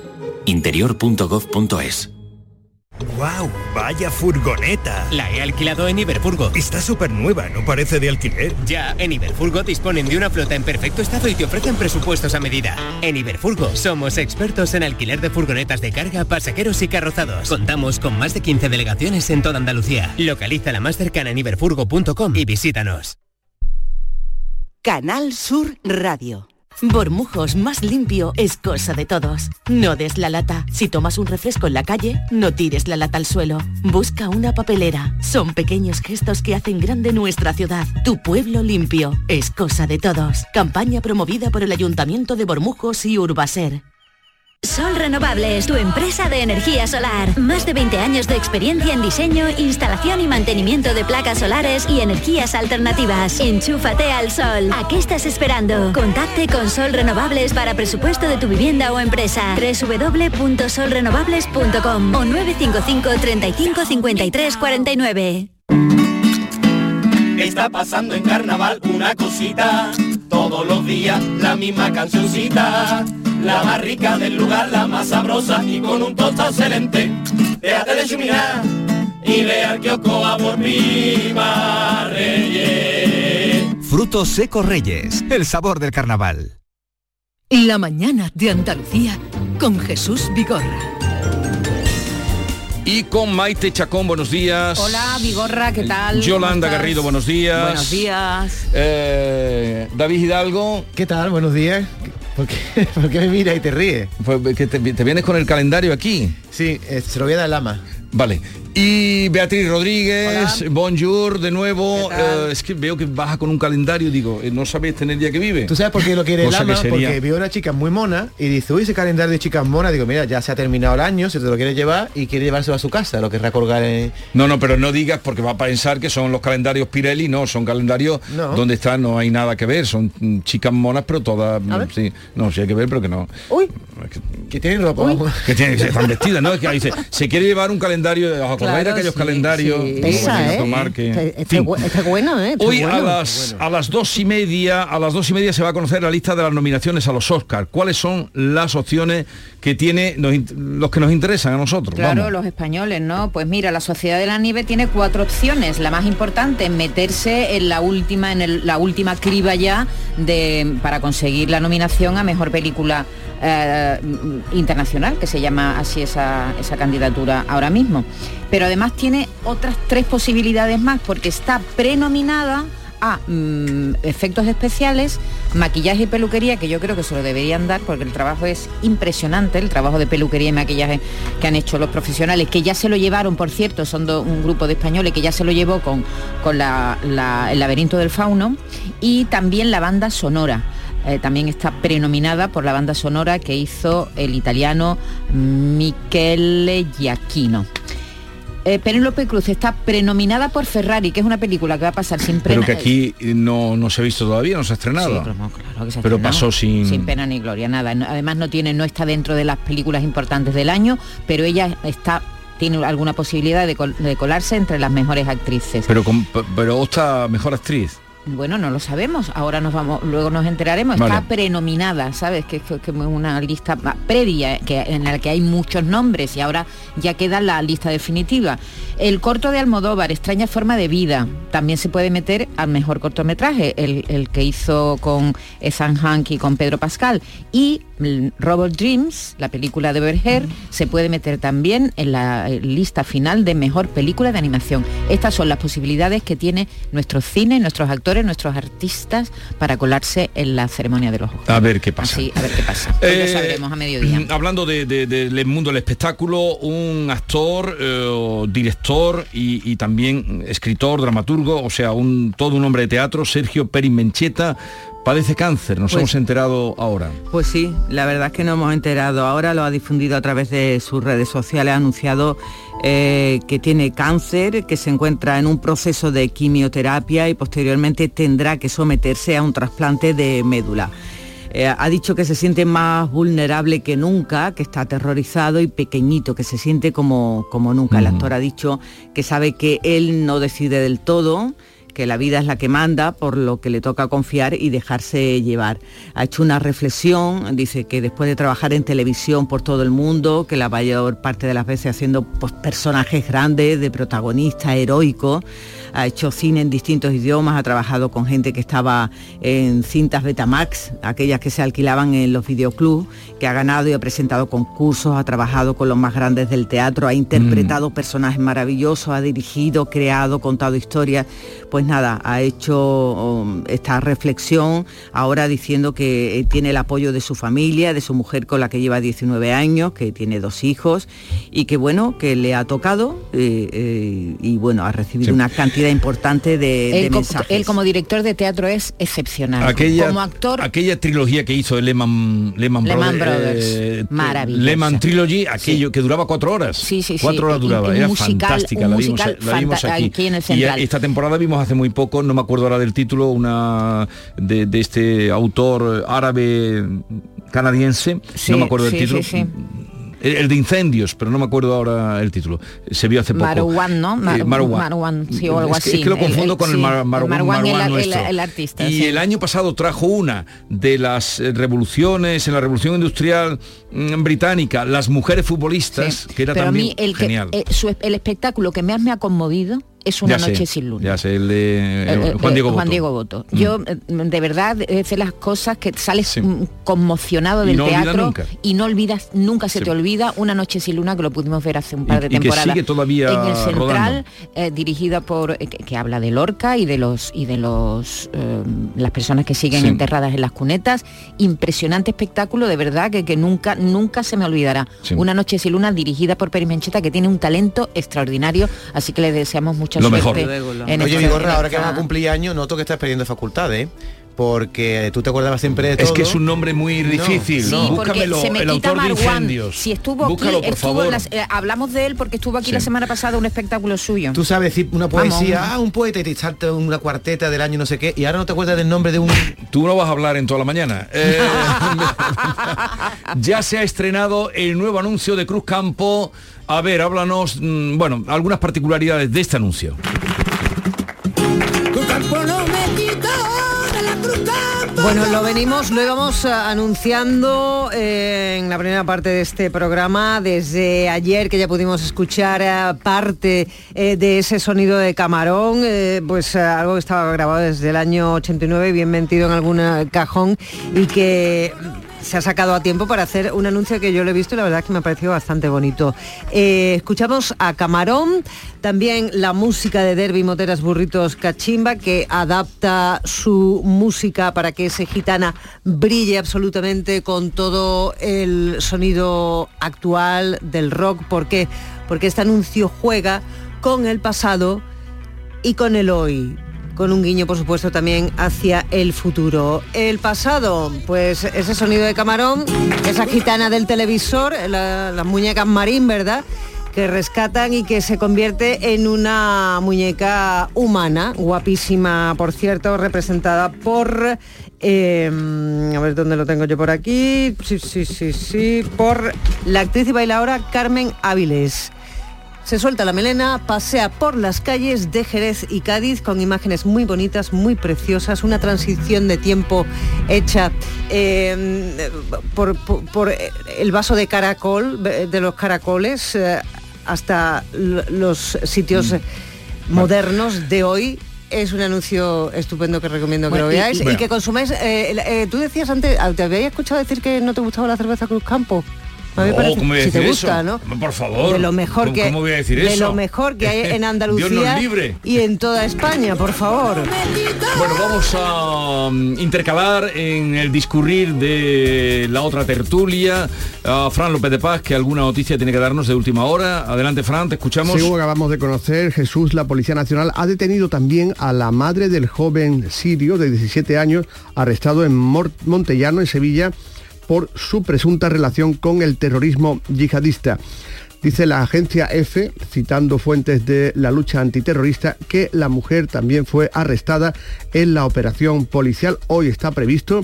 interior.gov.es ¡Wow! ¡Vaya furgoneta! La he alquilado en Iberfurgo. Está súper nueva, no parece de alquiler. Ya, en Iberfurgo disponen de una flota en perfecto estado y te ofrecen presupuestos a medida. En Iberfurgo somos expertos en alquiler de furgonetas de carga, pasajeros y carrozados. Contamos con más de 15 delegaciones en toda Andalucía. Localiza la más cercana en iberfurgo.com y visítanos. Canal Sur Radio. Bormujos más limpio es cosa de todos. No des la lata. Si tomas un refresco en la calle, no tires la lata al suelo. Busca una papelera. Son pequeños gestos que hacen grande nuestra ciudad. Tu pueblo limpio es cosa de todos. Campaña promovida por el Ayuntamiento de Bormujos y Urbaser. Sol Renovables, tu empresa de energía solar. Más de 20 años de experiencia en diseño, instalación y mantenimiento de placas solares y energías alternativas. Enchúfate al sol. ¿A qué estás esperando? Contacte con Sol Renovables para presupuesto de tu vivienda o empresa. www.solrenovables.com o 955 35 53 49. Está pasando en carnaval una cosita, todos los días la misma cancioncita, la más rica del lugar, la más sabrosa y con un tostado excelente. Déjate de chuminar y ve al kiosco a por Viva Reyes. Frutos secos Reyes, el sabor del carnaval. La Mañana de Andalucía con Jesús Vigorra. Y con Maite Chacón, buenos días. Hola, Vigorra, ¿qué tal? Yolanda. Garrido, buenos días. Buenos días. Eh, David Hidalgo. ¿Qué tal? Buenos días. ¿Por qué, por qué me miras y te ríes? Pues, que te, te vienes con el calendario aquí. Sí, eh, se lo voy a dar al ama. Vale. Y Beatriz Rodríguez, bonjour de nuevo. Eh, es que veo que baja con un calendario, digo, eh, no sabes tener día que vive. ¿Tú sabes por qué lo quiere el que ama? Porque vio una chica muy mona y dice, uy, ese calendario de chicas monas, digo, mira, ya se ha terminado el año, se te lo quiere llevar y quiere llevárselo a su casa, lo querrá colgar en... No, no, pero no digas porque va a pensar que son los calendarios Pirelli, no, son calendarios No. donde está, no hay nada que ver, son chicas monas, pero todas, sí, no, sí hay que ver, pero que no. Uy, que tienen ropa. Que tienen, que están vestidas, ¿no? Es que ahí se, se quiere llevar un calendario, ¿os acordáis Claro, de aquellos sí, calendarios? sí. Pesa, Bueno, ¿eh? tomar que- Este, este este bueno, ¿eh? Hoy a las, a las dos y media, a las dos y media se va a conocer la lista de las nominaciones a los Oscars. ¿Cuáles son las opciones que tiene los que nos interesan a nosotros? Claro, Vamos. los españoles, ¿no? Pues mira, la Sociedad de la Nieve tiene cuatro opciones. La más importante es meterse en la última, en el- la última criba ya de, para conseguir la nominación a mejor película eh, internacional, que se llama así esa, esa candidatura ahora mismo. Pero además tiene otras tres posibilidades más, porque está prenominada a mm, efectos especiales, maquillaje y peluquería, que yo creo que se lo deberían dar porque el trabajo es impresionante, el trabajo de peluquería y maquillaje que han hecho los profesionales, que ya se lo llevaron, por cierto, son un grupo de españoles que ya se lo llevó con, con la- la- el laberinto del fauno, y también la banda sonora. Eh, también está prenominada por la banda sonora que hizo el italiano Michele Giacchino. Eh, Penélope Cruz está prenominada por Ferrari, que es una película que va a pasar sin pena. Pero que aquí no, no se ha visto todavía, no se ha estrenado. Sí, pero, no, claro que se ha Pero estrenado. pasó sin... sin pena ni gloria, nada. Además no tiene, no está dentro de las películas importantes del año, pero ella está tiene alguna posibilidad de, col- de colarse entre las mejores actrices. Pero, con, pero Osta, mejor actriz. Bueno, no lo sabemos. Ahora nos vamos, luego nos enteraremos. Vale. Está prenominada, ¿sabes? Que es que, que es una lista previa que, en la que hay muchos nombres y ahora ya queda la lista definitiva. El corto de Almodóvar, Extraña forma de vida, también se puede meter al mejor cortometraje, el, el que hizo con Ethan Hank y con Pedro Pascal. Y Robot Dreams, la película de Berger, se puede meter también en la eh, lista final de mejor película de animación. Estas son las posibilidades que tiene nuestro cine, nuestros actores, nuestros artistas para colarse en la ceremonia de los ojos. A ver qué pasa. Así, a ver qué pasa. Hoy Eh, lo sabremos a mediodía. mm, Hablando de- de- del mundo del espectáculo, un actor, eh, director y, y también escritor, dramaturgo, o sea, un, todo un hombre de teatro, Sergio Perin Mencheta, padece cáncer, nos Pues- hemos enterado ahora. Pues sí, la verdad es que nos hemos enterado ahora, lo ha difundido a través de sus redes sociales, ha anunciado eh, que tiene cáncer, que se encuentra en un proceso de quimioterapia y posteriormente tendrá que someterse a un trasplante de médula. Eh, ha dicho que se siente más vulnerable que nunca, que está aterrorizado y pequeñito, que se siente como, como nunca. El actor ha dicho que sabe que él no decide del todo, que la vida es la que manda, por lo que le toca confiar y dejarse llevar. Ha hecho una reflexión, dice que después de trabajar en televisión por todo el mundo, que la mayor parte de las veces haciendo pues, personajes grandes, de protagonistas heroicos, ha hecho cine en distintos idiomas, ha trabajado con gente que estaba en cintas Betamax, aquellas que se alquilaban en los videoclubs, que ha ganado y ha presentado concursos, ha trabajado con los más grandes del teatro, ha interpretado personajes maravillosos, ha dirigido, creado, contado historias. Pues nada, ha hecho um, esta reflexión ahora diciendo que eh, tiene el apoyo de su familia, de su mujer con la que lleva 19 años, que tiene dos hijos y que bueno, que le ha tocado eh, eh, y bueno, ha recibido Sí. una cantidad importante de, de Él, co- mensajes. él como director de teatro es excepcional. Aquella, como actor aquella trilogía que hizo de Lehman, Lehman, Lehman Brothers, Brothers, eh, maravillosa. Lehman Trilogy, aquello que duraba cuatro horas. Sí, sí, sí. Cuatro horas duraba, y era musical- fantástica, un la vimos, musical la vimos fanta- aquí. aquí en el y Central. esta temporada vimos hace muy poco, no me acuerdo ahora del título, una de, de este autor árabe canadiense, Sí, no me acuerdo del sí, título. sí. El, de incendios, pero no me acuerdo ahora el título. Se vio hace poco. Marwan, ¿no? Mar- Eh, Marwan. Marwan, sí, o algo Es que- así. Es que lo confundo el- con el sí, Mar- Marwan, Marwan el- el- nuestro. el artista, Y sí. el año pasado trajo una de las revoluciones, en la revolución industrial mm, británica, las mujeres futbolistas, que era Pero a también mí el, que, genial. eh, su- el espectáculo que más me ha conmovido es una Ya sé, noche sin luna. Ya sé, el de eh, Eh, Juan Diego Juan Boto. Diego Boto. Mm. Yo, eh, de verdad, es de las cosas que sales mm, conmocionado del no teatro y no olvidas, nunca se Sí. te olvida Una Noche sin Luna que lo pudimos ver hace un par de Y- y que temporadas. sigue todavía en el. Central, eh, dirigida por, eh, que, que habla de Lorca y de los y de los las personas que siguen Sí. enterradas en las cunetas. Impresionante espectáculo, de verdad, que, que nunca, nunca se me olvidará. Una Noche sin Luna dirigida por Peri Mencheta, que tiene un talento extraordinario, así que le deseamos mucha Lo suerte. mejor. en Oye, esta- Vigorra, ahora que vas a cumplir años, noto que estás perdiendo facultades, ¿eh? porque tú te acordabas siempre de todo. Es que es un nombre muy No, difícil. Sí, porque Búscamelo, se me el autor de incendios. Si estuvo Búscalo, aquí, por estuvo favor. en las- eh, hablamos de él porque estuvo aquí Sí. la semana pasada un espectáculo suyo. Tú sabes decir una poesía, vamos. ah, un poeta y te salta una cuarteta del año no sé qué, y ahora no te acuerdas del nombre de un... Tú no vas a hablar en toda la mañana. Eh, ya se ha estrenado el nuevo anuncio de Cruz Campo. A ver, háblanos, mm, bueno, algunas particularidades de este anuncio. Bueno, lo venimos, lo íbamos eh, anunciando eh, en la primera parte de este programa desde ayer que ya pudimos escuchar eh, parte eh, de ese sonido de camarón, pues algo que estaba grabado desde el año 89, bien metido en algún cajón y que se ha sacado a tiempo para hacer un anuncio que yo lo he visto y la verdad que me ha parecido bastante bonito. Eh, escuchamos a Camarón, también la música de Derby Moteras Burritos Cachimba, que adapta su música para que ese gitana brille absolutamente con todo el sonido actual del rock. ¿Por qué? Porque este anuncio juega con el pasado y con el hoy. Con un guiño, por supuesto, también hacia el futuro. El pasado, pues ese sonido de camarón, esa gitana del televisor, la- las muñecas marín, ¿verdad? que rescatan y que se convierte en una muñeca humana, guapísima, por cierto, representada por... eh, a ver dónde lo tengo yo por aquí. Sí, sí, sí, sí. Por la actriz y bailadora Carmen Áviles. Se suelta la melena, pasea por las calles de Jerez y Cádiz con imágenes muy bonitas, muy preciosas, una transición de tiempo hecha eh, por, por- por el vaso de caracol, de los caracoles, eh, hasta los sitios eh, modernos de hoy. Es un anuncio estupendo que recomiendo que Bueno, lo y- veáis y, que consumáis. eh, eh, tú decías antes, te había escuchado decir que no te gustaba la cerveza Cruz Campo. A mí me No, parece- ¿cómo voy a si te gusta, eso? ¿no? Por favor. De lo mejor ¿Cómo- que cómo voy a decir de eso? lo mejor que hay en Dios Andalucía nos libre. y en toda España, por favor. Bueno, vamos a mm, intercalar en el discurrir de la otra tertulia a Fran López de Paz, que alguna noticia tiene que darnos de última hora. Adelante, Fran, te escuchamos. Según acabamos de conocer, Jesús, la Policía Nacional, ha detenido también a la madre del joven sirio de 17 años arrestado en Mor- Montellano, en Sevilla, por su presunta relación con el terrorismo yihadista. Dice la agencia EFE, citando fuentes de la lucha antiterrorista, que la mujer también fue arrestada en la operación policial. Hoy está previsto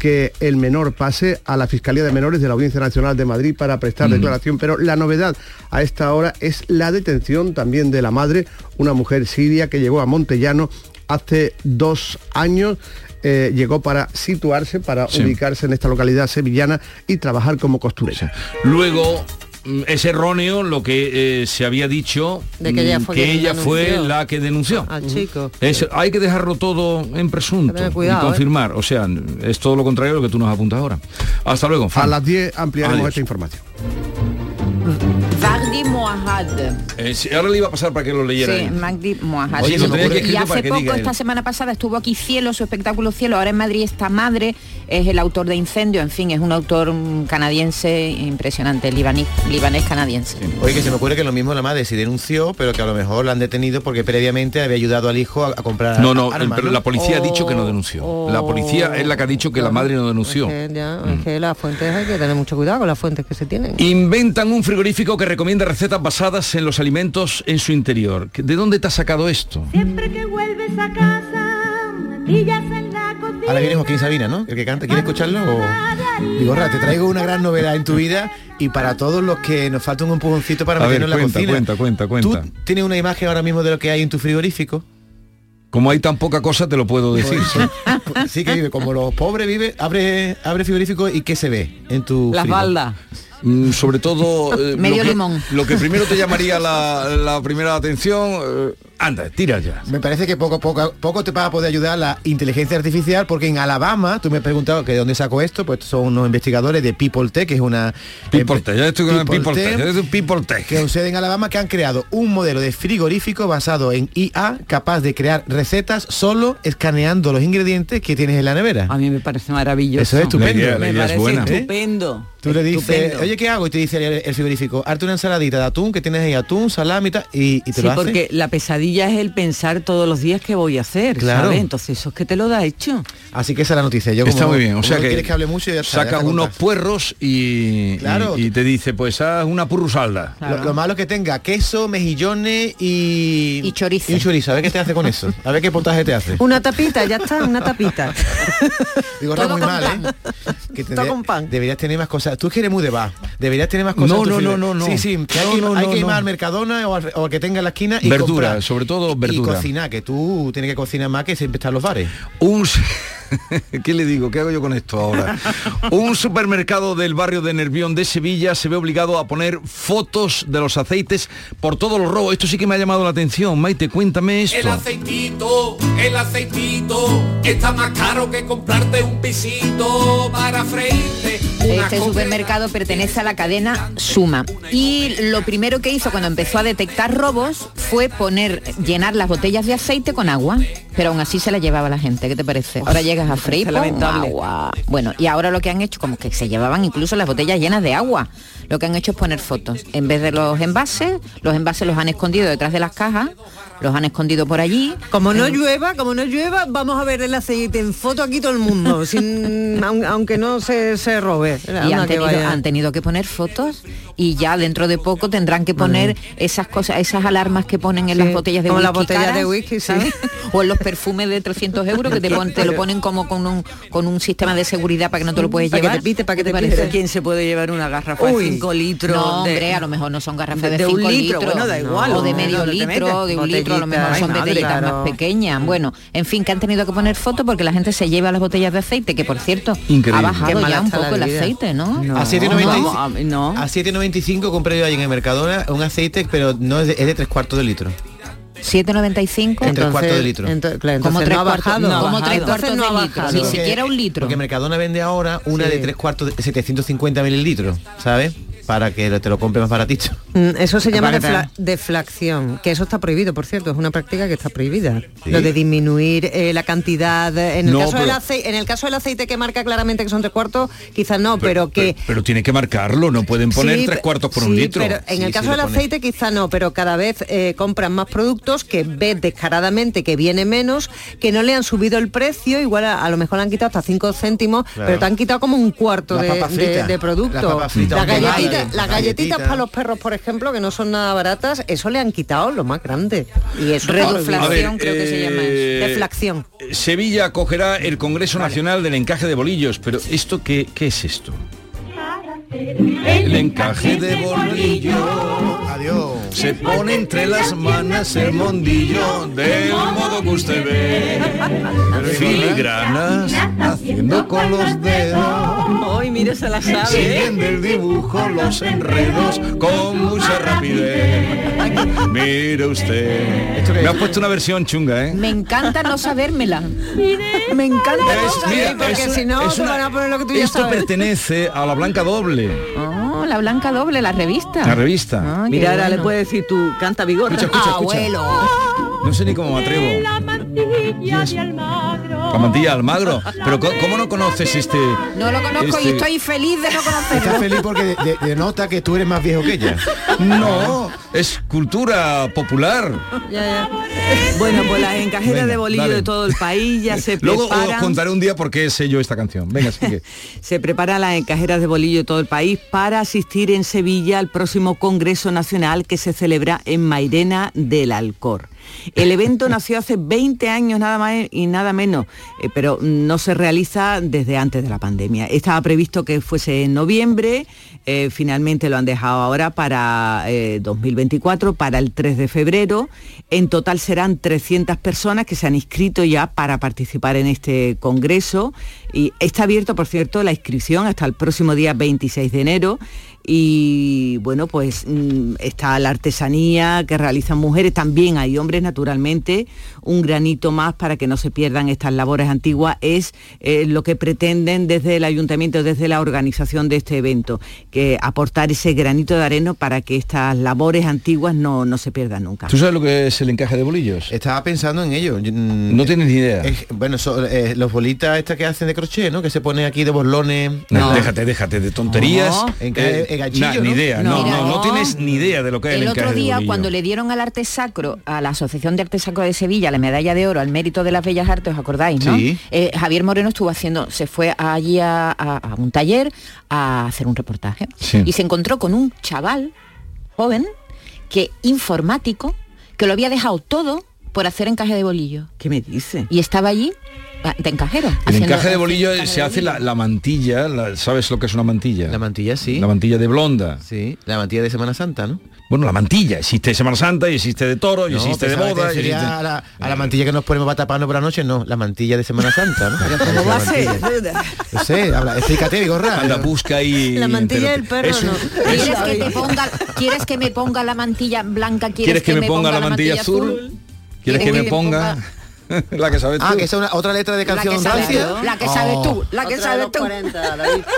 que el menor pase a la Fiscalía de Menores de la Audiencia Nacional de Madrid para prestar Mm. declaración, pero la novedad a esta hora es la detención también de la madre, una mujer siria que llegó a Montellano hace dos años. Eh, llegó para situarse, para Sí. ubicarse en esta localidad sevillana y trabajar como costurera. Luego mm, es erróneo lo que eh, se había dicho De que ella mm, fue que quien ella fue denunció. la que denunció. Al chico. Es- hay que dejarlo todo en presunto cuidado, y confirmar. O sea, es todo lo contrario a lo que tú nos apuntas ahora. Hasta luego. Fran. A las 10 ampliaremos Adiós. esta información. Magdi Moahad. Eh, sí, ahora le iba a pasar para que lo leyera. Sí, él. Magdi Moahad. Oye, lo tenía aquí y hace que poco, él. esta semana pasada, estuvo aquí Cielo, su espectáculo Cielo. Ahora en Madrid está Madre, es el autor de Incendio. En fin, es un autor mm, canadiense impresionante, libanés, libanés canadiense. Oye, que se me ocurre que lo mismo la madre sí denunció, pero que a lo mejor la han detenido porque previamente había ayudado al hijo a, a comprar No, no, armas, el- ¿no? la policía ha dicho que no denunció. La policía es la que ha dicho que la madre no denunció. Es que, ya, Mm. es que las fuentes hay que tener mucho cuidado con las fuentes que se tienen. Inventan un frigorífico que recomienda recetas basadas en los alimentos en su interior. ¿De dónde te has sacado esto? Siempre que vuelves a casa, pillas en la cocina. Ahora viene Joaquín Sabina, ¿no? El que canta. ¿Quieres escucharlo? O... Digo, te traigo una gran novedad en tu vida y para todos los que nos falta un empujoncito para A ver, meternos en la cuenta, cocina. cuenta, cuenta, cuenta. ¿Tú tienes una imagen ahora mismo de lo que hay en tu frigorífico? Como hay tan poca cosa, te lo puedo decir. sí. Sí que vive, como los pobres vive, abre, abre frigorífico y ¿qué se ve en tu Las frigo? baldas. Mm, sobre todo eh, Medio lo que, limón. lo que primero te llamaría la, la primera atención eh, anda tira ya Me parece que poco, poco, poco te va a poder ayudar la inteligencia artificial porque en Alabama, tú me has preguntado que de dónde saco esto, pues son unos investigadores de People Tech, que es una... People Tech, ya estoy con el People Tech, Tech, People Tech. Que sucede en Alabama, que han creado un modelo de frigorífico basado en IA capaz de crear recetas solo escaneando los ingredientes que tienes en la nevera. A mí me parece maravilloso. Eso es estupendo. La idea- la me idea es parece buena. estupendo. Tú le dices, Estupendo. oye, ¿qué hago? Y te dice el, el frigorífico, hazte una ensaladita de atún, que tienes ahí atún, salami y tal, y, y te Sí, lo hace. porque la pesadilla es el pensar todos los días qué voy a hacer, Claro. ¿sabes? Entonces eso es que te lo da hecho. Así que esa es la noticia. Yo está como- muy bien o sea que, quieres que hable mucho ya saca está unos puerros y, Claro. y, y te dice pues haz una purrusalda Lo, lo malo es que tenga queso, mejillones y... Y chorizo. Y un chorizo. A ver qué te hace con eso. A ver qué potaje te hace. Una tapita, ya está, una tapita. Digo, Todo muy con mal, pan. ¿eh? Que Todo con pan. Deberías tener más cosas. Tú es que eres muy de va. Deberías tener más cosas. No, en no, no, no, no. Sí, sí. que hay No, que, no, hay no, que ir más al Mercadona o al, o al que tenga en la esquina y verdura comprar. sobre todo Y verdura cocinar, que tú tienes que cocinar más que siempre están los bares. un ¿Qué le digo? ¿Qué hago yo con esto ahora? Un supermercado del barrio de Nervión de Sevilla se ve obligado a poner fotos de los aceites por todos los robos. Esto sí que me ha llamado la atención. Maite, cuéntame El esto. aceitito, el aceitito, está más caro que comprarte un pisito para freírte. Este supermercado pertenece a la cadena Suma y lo primero que hizo cuando empezó a detectar robos fue poner, llenar las botellas de aceite con agua, pero aún así se la llevaba la gente. ¿Qué te parece? Ahora a freír parece con lamentable. agua. Bueno, y ahora lo que han hecho, como que se llevaban incluso las botellas llenas de agua, lo que han hecho es poner fotos. En vez de los envases, los envases los han escondido detrás de las cajas los han escondido por allí. Como no Eh, llueva, como no llueva, vamos a ver el aceite en foto aquí todo el mundo, sin, aun- aunque no se, se robe. y han que tenido, han tenido que poner fotos y ya dentro de poco tendrán que poner esas cosas, esas alarmas que ponen en Sí, las botellas de como whisky. las botellas de caras, whisky, sí. O en los perfumes de 300 euros que te, pon- te lo ponen como con un, con un sistema de seguridad para que no te lo puedes Para que llevar. te pite, para que ¿Qué te parece? pite. ¿Quién se puede llevar una garrafa Uy, 5 litros? No, de- hombre, a lo mejor no son garrafas de, de un 5 litro, litros. bueno, da igual, O de ¿no? medio ¿Dónde te litro, metes? de un litro, a lo mejor son ay, botellitas claro. más pequeñas. Bueno, en fin, que han tenido que poner fotos porque la gente se lleva las botellas de aceite, que por cierto Increíble. ha bajado ya un poco el aceite, ¿no? a 7,95 no. a 7,95 compré yo ahí en el Mercadona un aceite, pero no es de, es de tres cuartos de litro. 7,95. En tres cuartos de litro. ento- claro, Como entonces tres no ha cuartos- bajado. no ha Como tres cuartos no de litro, ni siquiera un litro. Porque Mercadona vende ahora una Sí. de tres cuartos de 750 mililitros, ¿sabes? Para que te lo compre más baratito. Mm, Eso se llama defla- deflación, que eso está prohibido, por cierto, es una práctica que está prohibida. Sí. Lo de disminuir eh, la cantidad. En el, No, caso del pero- aceite, en el caso del aceite que marca claramente que son tres cuartos, quizás no, pero, que... Pero tiene que marcarlo, no pueden poner Sí, tres cuartos por un litro. Pero en el caso del aceite quizá no, pero cada vez eh, compran más productos que ves descaradamente que viene menos, que no le han subido el precio, igual a, a lo mejor le han quitado hasta 5 céntimos, Claro. pero te han quitado como un cuarto de, producto. papas fritas, Las galletitas, para los perros, por ejemplo, que no son nada baratas, eso le han quitado lo más grande. Y eso A ver, eh, Deflación. Sevilla acogerá el Congreso Nacional del Encaje de Bolillos, pero ¿esto qué, qué es esto? El encaje de bolillo Adiós. se pone entre las manos el mondillo del modo que usted ve. Filigranas haciendo con los dedos. Hoy mire se la sabe. ¿eh? Siguiendo el dibujo, los enredos con mucha rapidez. Mire usted. Me has puesto una versión chunga, ¿eh? Me encanta no sabérmela. Me encanta no saber, porque si no te van a poner lo que tú ya Esto sabes. pertenece a la Blanca Doble, Oh, la Blanca Doble, la revista. la revista. Ah, Mira, ahora le puedes decir tú, canta vigor. Escucha, escucha, escucha. Abuelo. No sé ni cómo me atrevo. La mantilla de Almagro. La mantilla Almagro. Pero ¿cómo no conoces este? No lo conozco y este- estoy feliz de no conocerlo. Estás feliz porque de- de- denota que tú eres más viejo que ella. No, es cultura popular. Bueno, pues las encajeras Venga, de bolillo dale. de todo el país ya se Luego os preparan. contaré un día por qué sé yo esta canción. Venga, sigue. Se preparan las encajeras de bolillo de todo el país para asistir en Sevilla al próximo Congreso Nacional que se celebra en Mairena del Alcor. El evento nació hace 20 años nada más y nada menos, eh, pero no se realiza desde antes de la pandemia. Estaba previsto que fuese en noviembre, eh, finalmente lo han dejado ahora para eh, 2024, para el 3 de febrero. En total serán 300 personas que se han inscrito ya para participar en este congreso y está abierto, por cierto, la inscripción hasta el próximo día 26 de enero y bueno, pues mm, está la artesanía que realizan mujeres, también hay hombres naturalmente, un granito más para que no se pierdan estas labores antiguas es eh, lo que pretenden desde el ayuntamiento, desde la organización de este evento, que aportar ese granito de arena para que estas labores antiguas no, no se pierdan nunca. ¿Tú sabes lo que es el encaje de bolillos? Estaba pensando en ello. mm, No tienes ni idea. Es- bueno, so- eh, los bolitas estas que hacen de crochet, ¿no? Que se pone aquí de borlones. No, déjate, déjate de tonterías. No, encaje- Eh, eh, ganchillo, na- ni ¿no? idea, no, no, no no. tienes ni idea de lo que es el, El otro día, cuando le dieron al arte sacro, a la Asociación de Arte Sacro de Sevilla, la medalla de oro al mérito de las bellas artes, ¿os acordáis, no? Sí. Eh, Javier Moreno estuvo haciendo, se fue allí a, a- a un taller a hacer un reportaje Sí. y se encontró con un chaval joven que informático que lo había dejado todo por hacer encaje de bolillo ¿Qué me dice? y estaba allí de encajero. El encaje de bolillo encaje se de hace la, bolillo. la mantilla, la- ¿sabes lo que es una mantilla? La mantilla, sí. La mantilla de blonda. Sí, la mantilla de Semana Santa, ¿no? Bueno, la mantilla, existe de Semana Santa y existe de toro y No, existe de boda. y sería existe- a, la, a la mantilla que nos ponemos para taparnos por la noche, no, la mantilla de Semana Santa, ¿no? ¿Cómo va a ser? No sé, habla, explícate, Vigorra. Anda, busca ahí. La mantilla del perro, Es un- ¿no? ¿Quieres que, te ponga, ¿Quieres que me ponga la mantilla blanca? ¿Quieres, ¿Quieres que me ponga la mantilla azul? ¿Quieres que me ponga la que sabes tú? Ah, que es una, otra letra de La que canción sabes la que sabes Oh. tú, la que sabes tú.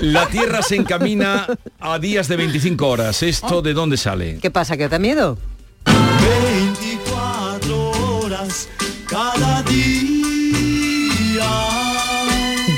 La Tierra se encamina a días de 25 horas. ¿Esto de dónde sale? ¿Qué pasa? ¿Que te da miedo? 24 horas cada día.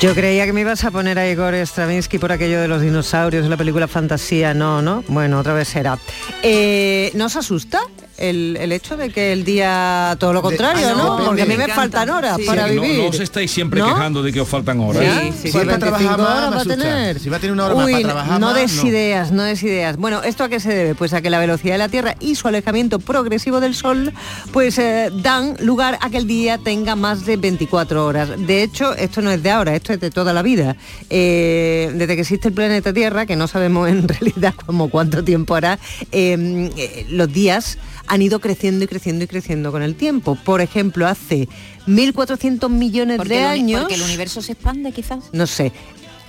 Yo creía que me ibas a poner a Igor Stravinsky por aquello de los dinosaurios de la película Fantasía. No, no. Bueno, otra vez será. Eh, ¿No os asusta el, el hecho de que el día todo lo contrario, ah, ¿no? no, Porque a mí me me faltan horas Sí, para no- vivir. No, os estáis siempre ¿No? quejando de que os faltan horas. Sí, sí, sí, 25 horas va a tener. Si va a tener una hora más para trabajar no más, des no. ideas, no des ideas. Bueno, ¿esto a qué se debe? Pues a que la velocidad de la Tierra y su alejamiento progresivo del Sol pues eh, dan lugar a que el día tenga más de 24 horas. De hecho, esto no es de ahora, esto es de toda la vida. Eh, desde que existe el planeta Tierra, que no sabemos en realidad como cuánto tiempo hará, eh, eh, los días han ido creciendo y creciendo y creciendo con el tiempo. Por ejemplo, hace 1.400 millones Porque de el años... porque el universo se expande quizás. No sé.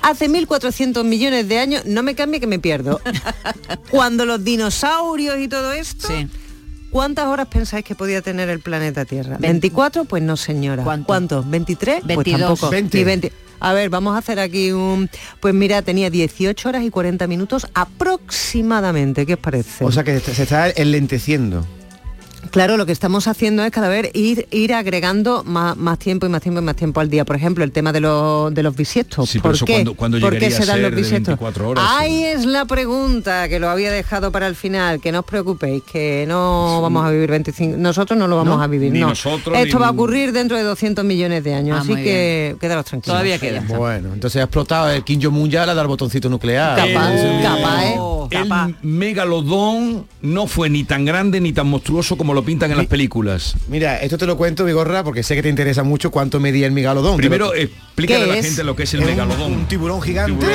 Hace 1.400 millones de años, no me cambie que me pierdo. Cuando los dinosaurios y todo esto, ¿cuántas horas pensáis que podía tener el planeta Tierra? ¿24? Pues no, señora. ¿Cuántos? ¿23? Pues 22. tampoco. 20. Ni 20. A ver, vamos a hacer aquí un... Pues mira, tenía 18 horas y 40 minutos aproximadamente. ¿Qué os parece? O sea que se está enlenteciendo. Claro, lo que estamos haciendo es cada vez ir, ir agregando más, más tiempo y más tiempo y más tiempo al día. Por ejemplo, el tema de, los de los bisiestos. Sí, pero ¿Por eso qué? cuando- cuando ¿Por qué se dan los bisiestos? 24 horas, Ahí es la pregunta que lo había dejado para el final. Que no os preocupéis, que no vamos a vivir 25. Nosotros no lo vamos ¿No? a vivir. Ni no. nosotros, Esto ni- va a ocurrir dentro de 200 millones de años. Ah, así que quedaros tranquilos. Bueno, entonces ha explotado el Kim Jong-un ya le ha dado el botoncito nuclear. Capaz, Eh, capaz, ¿eh? El megalodón no fue ni tan grande ni tan monstruoso como lo pintan en las películas. Mira, esto te lo cuento, Vigorra, porque sé que te interesa mucho cuánto medía el megalodón. Primero, lo- explícale a la gente lo que es el megalodón. Un, tiburón gigante.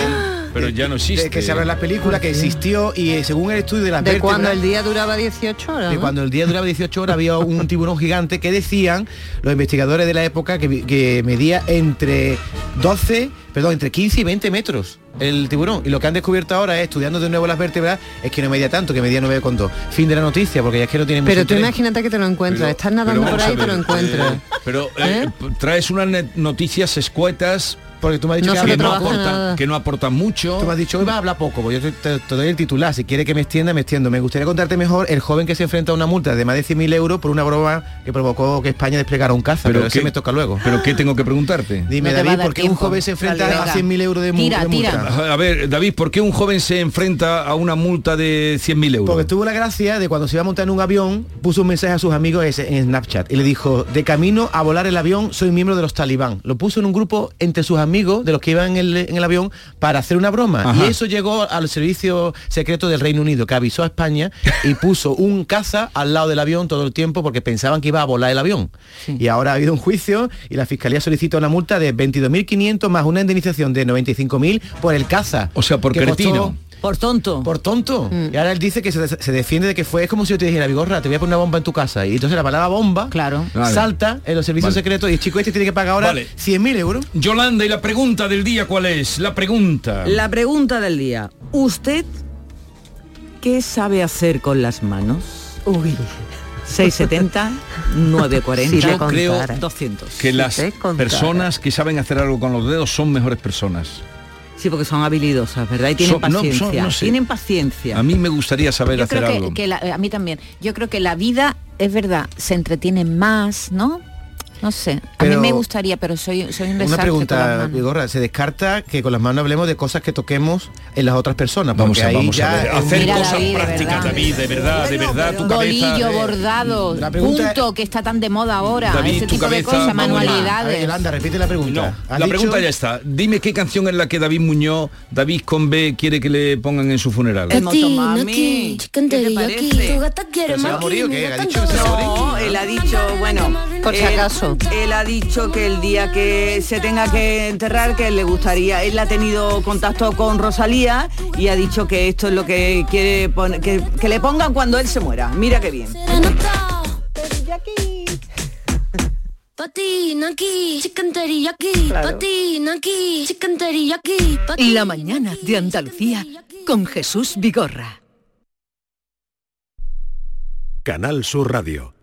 Pero ya no existe. de que se habla en la película, que existió y eh, según el estudio de las De cuando el día duraba 18 horas. de ¿no? cuando el día duraba 18 horas había un tiburón gigante que decían los investigadores de la época que, que medía entre 12, perdón, entre 15 y 20 metros el tiburón. Y lo que han descubierto ahora es, estudiando de nuevo las vértebras, es que no medía tanto, que medía 9,2. Fin de la noticia, porque ya es que no tiene mucho Pero tú imagínate que te lo encuentras. Pero- Estás nadando por ahí y te lo ver, encuentras. eh, pero eh, p- traes unas noticias escuetas porque tú me has dicho No que que, no nada. que no aportan mucho. Tú me has dicho, hoy vas a hablar poco, pues yo te, te- te doy el titular. Si quiere que me extienda, me extiendo. Me gustaría contarte mejor el joven que se enfrenta a una multa de más de 100.000 euros por una broma que provocó que España desplegara un caza. Pero, ¿qué- eso me toca luego. ¿Pero qué tengo que preguntarte? Dime, David, ¿por qué un joven se enfrenta a 100.000 euros de, mu- de multa? A ver, David, ¿por qué un joven se enfrenta a una multa de 100.000 euros? Porque tuvo la gracia de cuando se iba a montar en un avión, puso un mensaje a sus amigos ese- en Snapchat y le dijo, de camino a volar el avión, soy miembro de los talibán. Lo puso en un grupo entre sus amigos, de los que iban en el, en el avión, para hacer una broma. Ajá. Y eso llegó al servicio secreto del Reino Unido, que avisó a España y puso un caza al lado del avión todo el tiempo porque pensaban que iba a volar el avión. Y ahora ha habido un juicio y la Fiscalía solicita una multa de 22.500 más una indemnización de 95.000 por el caza. O sea, por que costó- cretino. Por tonto. por tonto. Y ahora él dice que se, se defiende de que fue, es como si yo te dijera, Vigorra, te voy a poner una bomba en tu casa. Y entonces la palabra bomba claro. Vale. salta en los servicios Vale. secretos y el chico este tiene que pagar ahora Vale. 100.000 euros. Yolanda, ¿y la pregunta del día cuál es? La pregunta. La pregunta del día. ¿Usted qué sabe hacer con las manos? Uy. 670 940 Yo creo 200. que las personas que saben hacer algo con los dedos son mejores personas. Sí, porque son habilidosas, ¿verdad? Y tienen Son- no, son- paciencia. no sé. Tienen paciencia. A mí me gustaría saber Yo hacer creo algo. que, que la- a mí también. Yo creo que la vida es verdad, se entretiene más, ¿no? No sé. A Pero- mí me gustaría, pero soy, soy un Una desastre las pregunta. Vigorra, se descarta que con las manos hablemos de cosas que toquemos en las otras personas. Vamos porque a, ahí vamos ya a ver. es un- Hacer Mira, cosas David, de prácticas. David, de verdad, de verdad, tu cabeza. Bolillo, bordado, La pregunta punto, que está tan de moda ahora, David, ese tu tipo de cabeza, cosas, ver, manualidades. Yolanda, repite la pregunta. No, ¿Has la dicho- pregunta ya está. Dime qué canción es la que David Muñoz, David con B, quiere que le pongan en su funeral. El motomami. ¿Qué te parece? ¿Pero se va a morir o qué? ¿Ha dicho que se va a morir? No, él ha dicho, bueno, Por si él- Él ha dicho que el día que se tenga que enterrar, que le gustaría, él ha tenido contacto con Rosalía y ha dicho que esto es lo que quiere poner, que, que le pongan cuando él se muera. Mira qué bien. La mañana de Andalucía con Jesús Vigorra. Canal Sur Radio.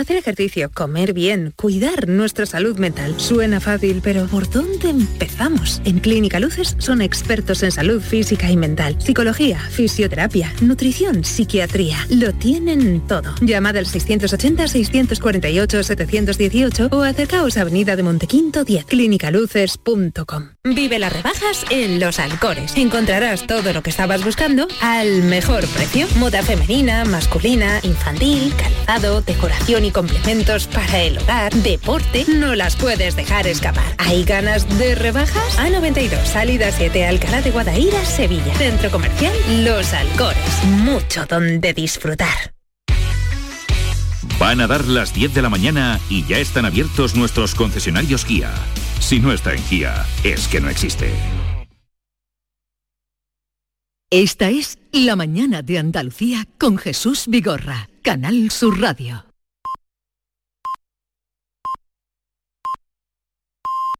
Hacer ejercicio, comer bien, cuidar nuestra salud mental. Suena fácil, pero ¿por dónde empezamos? En Clínica Luces son expertos en salud física y mental, psicología, fisioterapia, nutrición, psiquiatría. Lo tienen todo. Llamad al 680-648-718 o acercaos a Avenida de Montequinto 10, clínicaluces.com. Vive las rebajas en Los Alcores. Encontrarás todo lo que estabas buscando al mejor precio. Moda femenina, masculina, infantil, calzado, decoración y complementos para el hogar, deporte, no las puedes dejar escapar. ¿Hay ganas de rebajas? A92, salida 7, Alcalá de Guadaira, Sevilla. Centro comercial Los Alcores. Mucho donde disfrutar. Van a dar las 10 de la mañana y ya están abiertos nuestros concesionarios Kia. Si no está en Kia, es que no existe. Esta es La mañana de Andalucía con Jesús Vigorra, Canal Sur Radio.